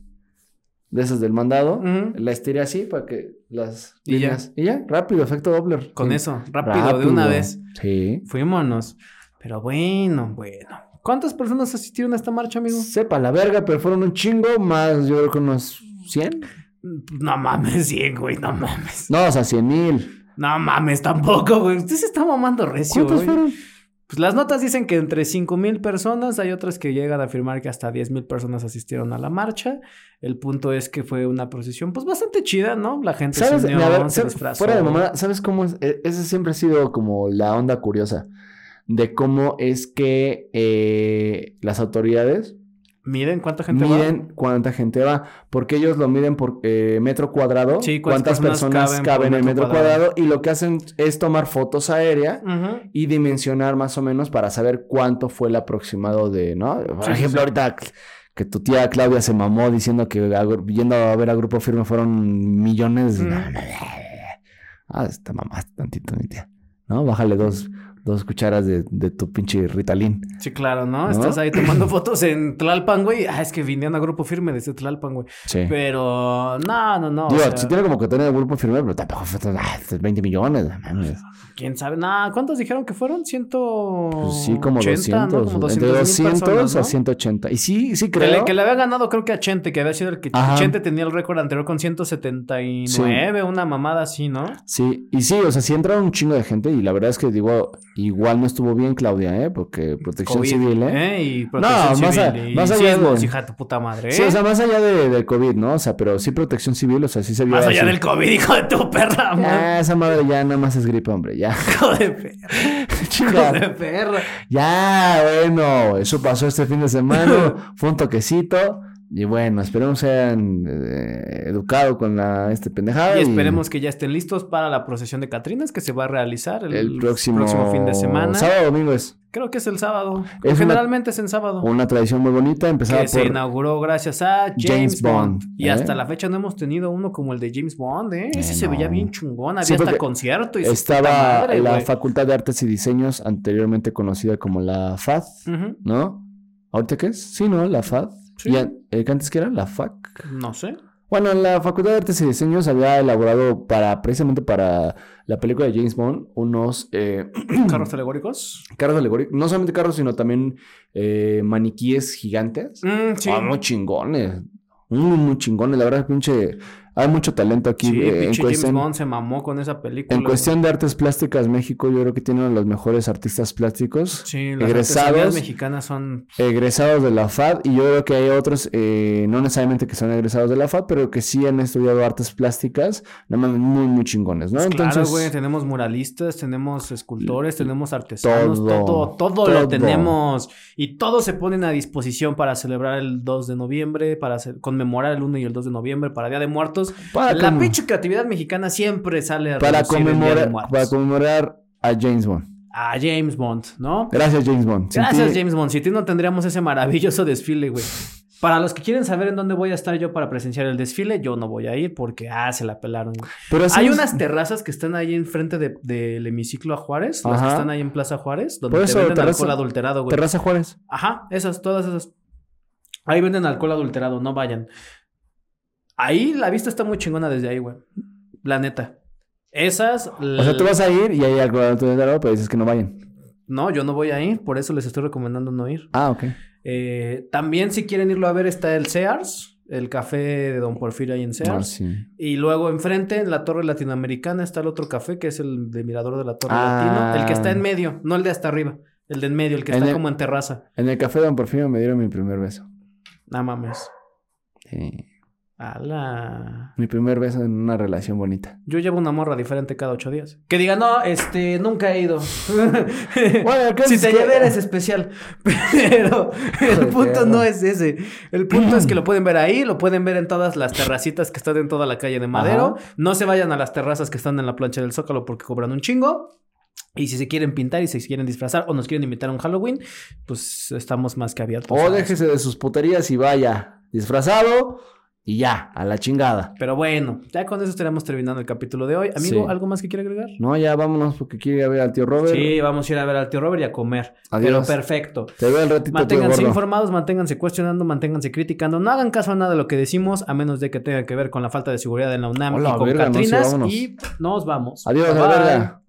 [SPEAKER 3] De esas del mandado. La estiré así para que las
[SPEAKER 2] Y ya.
[SPEAKER 3] líneas... Y ya, rápido, efecto Doppler.
[SPEAKER 2] Con
[SPEAKER 3] Sí.
[SPEAKER 2] eso, rápido, de una vez.
[SPEAKER 3] Sí.
[SPEAKER 2] Fuímonos. Pero bueno, bueno. ¿Cuántas personas asistieron a esta marcha, amigo?
[SPEAKER 3] Sepa la verga, pero fueron un chingo más, yo creo que unos 100.
[SPEAKER 2] No mames, [LAUGHS] 100, güey, no mames.
[SPEAKER 3] No, o sea, 100 mil.
[SPEAKER 2] No mames, tampoco, güey. Usted se está mamando recio,
[SPEAKER 3] ¿Cuántos
[SPEAKER 2] güey.
[SPEAKER 3] fueron?
[SPEAKER 2] Pues las notas dicen que entre 5 mil personas, hay otras que llegan a afirmar que hasta 10 mil personas asistieron a la marcha. El punto es que fue una procesión, pues bastante chida, ¿no? La gente
[SPEAKER 3] ¿Sabes?
[SPEAKER 2] se unió,
[SPEAKER 3] Mira, a ver,
[SPEAKER 2] se
[SPEAKER 3] ¿sabes?
[SPEAKER 2] disfrazó.
[SPEAKER 3] fuera de mamada, ¿sabes cómo es? E- Esa siempre ha sido como la onda curiosa de cómo es que eh, las autoridades
[SPEAKER 2] Miren cuánta gente va.
[SPEAKER 3] miden cuánta gente va, porque ellos lo miden por eh, metro cuadrado,
[SPEAKER 2] Sí, cuántas
[SPEAKER 3] personas,
[SPEAKER 2] personas caben
[SPEAKER 3] en
[SPEAKER 2] metro
[SPEAKER 3] metro cuadrado. y lo que hacen es tomar fotos aéreas
[SPEAKER 2] Ujú.
[SPEAKER 3] y dimensionar más o menos para saber cuánto fue el aproximado de, ¿no? Por
[SPEAKER 2] Sí,
[SPEAKER 3] ejemplo,
[SPEAKER 2] sí.
[SPEAKER 3] ahorita que tu tía Claudia se mamó diciendo que a- yendo a ver a Grupo Firme fueron millones.
[SPEAKER 2] Mm.
[SPEAKER 3] Ah, está mamaste tantito, mi tía. ¿No? Bájale dos, dos cucharas de, de tu pinche Ritalin.
[SPEAKER 2] Sí, claro, ¿no?
[SPEAKER 3] ¿No?
[SPEAKER 2] Estás ahí tomando [CLEARS THROAT] fotos en Tlalpan, güey. Ah, es que vinieron a grupo firme desde Tlalpan, güey.
[SPEAKER 3] Sí.
[SPEAKER 2] Pero no, no, no. o
[SPEAKER 3] Digo,
[SPEAKER 2] sea,
[SPEAKER 3] si tiene como que tener Grupo Firme, pero tampoco fue tan- ah, 20 millones. mames.
[SPEAKER 2] ¿Quién sabe? Nah, ¿cuántos dijeron que fueron? Ciento...
[SPEAKER 3] Pues sí, como
[SPEAKER 2] 80,
[SPEAKER 3] 200.
[SPEAKER 2] ¿no? Como 200
[SPEAKER 3] entre
[SPEAKER 2] mil
[SPEAKER 3] 200
[SPEAKER 2] personas,
[SPEAKER 3] a
[SPEAKER 2] ¿no?
[SPEAKER 3] 180. Y sí, sí
[SPEAKER 2] Que
[SPEAKER 3] creo.
[SPEAKER 2] le, que le había ganado creo que a Chente, que había sido el que...
[SPEAKER 3] Ajá.
[SPEAKER 2] Chente tenía el récord anterior con 179, una mamada así, ¿no?
[SPEAKER 3] Sí, y sí, o sea, sí entraron un chingo de gente y la verdad es que digo, igual no estuvo bien Claudia, ¿eh? Porque protección
[SPEAKER 2] COVID,
[SPEAKER 3] civil, ¿eh?
[SPEAKER 2] Y protección
[SPEAKER 3] No, más a-
[SPEAKER 2] civil. y
[SPEAKER 3] más allá de-
[SPEAKER 2] hija de tu puta madre, ¿eh?
[SPEAKER 3] Sí, o sea, más allá de, del COVID, ¿no? O sea, pero sí protección civil, o sea, sí se vio
[SPEAKER 2] Más allá
[SPEAKER 3] así.
[SPEAKER 2] del COVID, hijo de tu perra, man.
[SPEAKER 3] Ya, esa madre ya nada más es gripe, hombre, ya. [LAUGHS]
[SPEAKER 2] Hijo de perra. [LAUGHS] Hijo de perra.
[SPEAKER 3] Ya, bueno, eso pasó este fin de semana, [LAUGHS] fue un toquecito. Y bueno, esperemos sean eh, educados con la, este pendejada.
[SPEAKER 2] Y esperemos que ya estén listos para la procesión de Catrinas que se va a realizar el,
[SPEAKER 3] el próximo,
[SPEAKER 2] fin de semana.
[SPEAKER 3] Sábado domingo es
[SPEAKER 2] Creo que es el sábado.
[SPEAKER 3] Es
[SPEAKER 2] Generalmente es en sábado.
[SPEAKER 3] una tradición muy bonita, empezada
[SPEAKER 2] que se inauguró gracias a James,
[SPEAKER 3] James
[SPEAKER 2] Bond.
[SPEAKER 3] Bond,
[SPEAKER 2] Y
[SPEAKER 3] ¿eh?
[SPEAKER 2] hasta la fecha no hemos tenido uno como el de James Bond, ¿eh? Ese
[SPEAKER 3] Eh,
[SPEAKER 2] se veía bien chungón. Había
[SPEAKER 3] Sí,
[SPEAKER 2] hasta concierto y
[SPEAKER 3] Estaba
[SPEAKER 2] madre,
[SPEAKER 3] la. Facultad de Artes y Diseños, anteriormente conocida como la FAD. ¿no? ¿Ahorita qué es? Sí, ¿no? La FAD.
[SPEAKER 2] Sí.
[SPEAKER 3] ¿Y eh, que antes qué era? La FAC.
[SPEAKER 2] No sé.
[SPEAKER 3] Bueno, la Facultad de Artes y Diseños había elaborado para, precisamente para la película de James Bond, unos eh, [CLEARS THROAT]
[SPEAKER 2] Carros alegóricos.
[SPEAKER 3] carros alegóricos, no solamente carros, sino también eh, maniquíes gigantes.
[SPEAKER 2] Mm, sí.
[SPEAKER 3] Ah, muy chingones. Muy, muy chingones. La verdad, pinche hay mucho talento aquí.
[SPEAKER 2] Sí,
[SPEAKER 3] eh, en, cuestión,
[SPEAKER 2] James Bond se mamó con esa película.
[SPEAKER 3] en cuestión de artes plásticas, México yo creo que tiene uno de los mejores artistas plásticos.
[SPEAKER 2] Sí, las
[SPEAKER 3] egresados.
[SPEAKER 2] mexicanas son...
[SPEAKER 3] egresados de la FAD y yo creo que hay otros, eh, no necesariamente que son egresados de la FAD, pero que sí han estudiado artes plásticas, no mames, muy, muy chingones, ¿no?
[SPEAKER 2] Pues claro,
[SPEAKER 3] Entonces,
[SPEAKER 2] güey, tenemos muralistas, tenemos escultores, tenemos artesanos,
[SPEAKER 3] todo,
[SPEAKER 2] todo, todo,
[SPEAKER 3] todo.
[SPEAKER 2] lo tenemos. Y todos se ponen a disposición para celebrar el 2 de noviembre, para conmemorar el 1 y el 2 de noviembre, para Día de Muertos.
[SPEAKER 3] Para
[SPEAKER 2] la pinche creatividad mexicana siempre sale a
[SPEAKER 3] para
[SPEAKER 2] de
[SPEAKER 3] conmemorar, para conmemorar a James Bond.
[SPEAKER 2] A James Bond, ¿no?
[SPEAKER 3] Gracias, James Bond. Sin
[SPEAKER 2] Gracias,
[SPEAKER 3] ti-
[SPEAKER 2] James Bond. Sin ti no tendríamos ese maravilloso desfile, güey. Para los que quieren saber en dónde voy a estar yo para presenciar el desfile, yo no voy a ir porque, ah, se la pelaron.
[SPEAKER 3] Pero
[SPEAKER 2] Hay
[SPEAKER 3] es-
[SPEAKER 2] unas terrazas que están ahí enfrente de- del hemiciclo a Juárez, las que
[SPEAKER 3] Ajá.
[SPEAKER 2] están ahí en Plaza Juárez, donde
[SPEAKER 3] Por
[SPEAKER 2] te
[SPEAKER 3] eso,
[SPEAKER 2] venden
[SPEAKER 3] terraza-
[SPEAKER 2] alcohol adulterado, güey.
[SPEAKER 3] Terraza Juárez.
[SPEAKER 2] Ajá, esas, todas esas. Ahí venden alcohol adulterado, no vayan. Ahí la vista está muy chingona desde ahí, güey. La neta. Esas.
[SPEAKER 3] O sea, tú vas a ir y hay algo pero dices que no vayan.
[SPEAKER 2] No, yo no voy a ir, por eso les estoy recomendando no ir.
[SPEAKER 3] Ah, ok.
[SPEAKER 2] Eh, también, si quieren irlo a ver, está el Sears, el café de Don Porfirio ahí en
[SPEAKER 3] Ah,
[SPEAKER 2] Sears.
[SPEAKER 3] sí.
[SPEAKER 2] Y luego enfrente, en la Torre Latinoamericana, está el otro café, que es el de Mirador de la Torre
[SPEAKER 3] Ah.
[SPEAKER 2] Latino. El que está en medio, no el de hasta arriba. El de en medio, el que
[SPEAKER 3] En
[SPEAKER 2] está
[SPEAKER 3] el-
[SPEAKER 2] como en terraza.
[SPEAKER 3] En el café de Don Porfirio me dieron mi primer beso.
[SPEAKER 2] No mames.
[SPEAKER 3] Sí.
[SPEAKER 2] Ala.
[SPEAKER 3] Mi primer beso en una relación bonita.
[SPEAKER 2] Yo llevo una morra diferente cada ocho días. Que diga, no, este, nunca he ido. [LAUGHS]
[SPEAKER 3] Bueno, ¿qué
[SPEAKER 2] si te
[SPEAKER 3] que-
[SPEAKER 2] llevé eres especial. [LAUGHS] Pero el
[SPEAKER 3] Joder,
[SPEAKER 2] punto no es ese. El punto es que lo [CLEARS THROAT] pueden ver ahí, lo pueden ver en todas las terracitas que están en toda la calle de Madero.
[SPEAKER 3] Ajá.
[SPEAKER 2] No se vayan a las terrazas que están en la plancha del Zócalo porque cobran un chingo. Y si se quieren pintar y se quieren disfrazar o nos quieren invitar a un Halloween, pues estamos más que abiertos.
[SPEAKER 3] O déjese de sus puterías y vaya disfrazado y ya, a la chingada.
[SPEAKER 2] Pero bueno, ya con eso estaremos terminando el capítulo de hoy. Amigo,
[SPEAKER 3] Sí.
[SPEAKER 2] ¿algo más que quiera agregar?
[SPEAKER 3] No, ya vámonos porque quiere ir a ver al tío Robert.
[SPEAKER 2] Sí, vamos a ir a ver al tío Robert y a comer.
[SPEAKER 3] Adiós.
[SPEAKER 2] Pero perfecto.
[SPEAKER 3] Te veo el ratito,
[SPEAKER 2] Manténganse informados, manténganse cuestionando, manténganse criticando. No hagan caso a nada de lo que decimos, a menos de que tenga que ver con la falta de seguridad en la UNAM
[SPEAKER 3] Hola,
[SPEAKER 2] y con
[SPEAKER 3] verga, no sé,
[SPEAKER 2] Catrinas. y nos vamos.
[SPEAKER 3] Adiós,
[SPEAKER 2] Bye,
[SPEAKER 3] la
[SPEAKER 2] bye.
[SPEAKER 3] verga.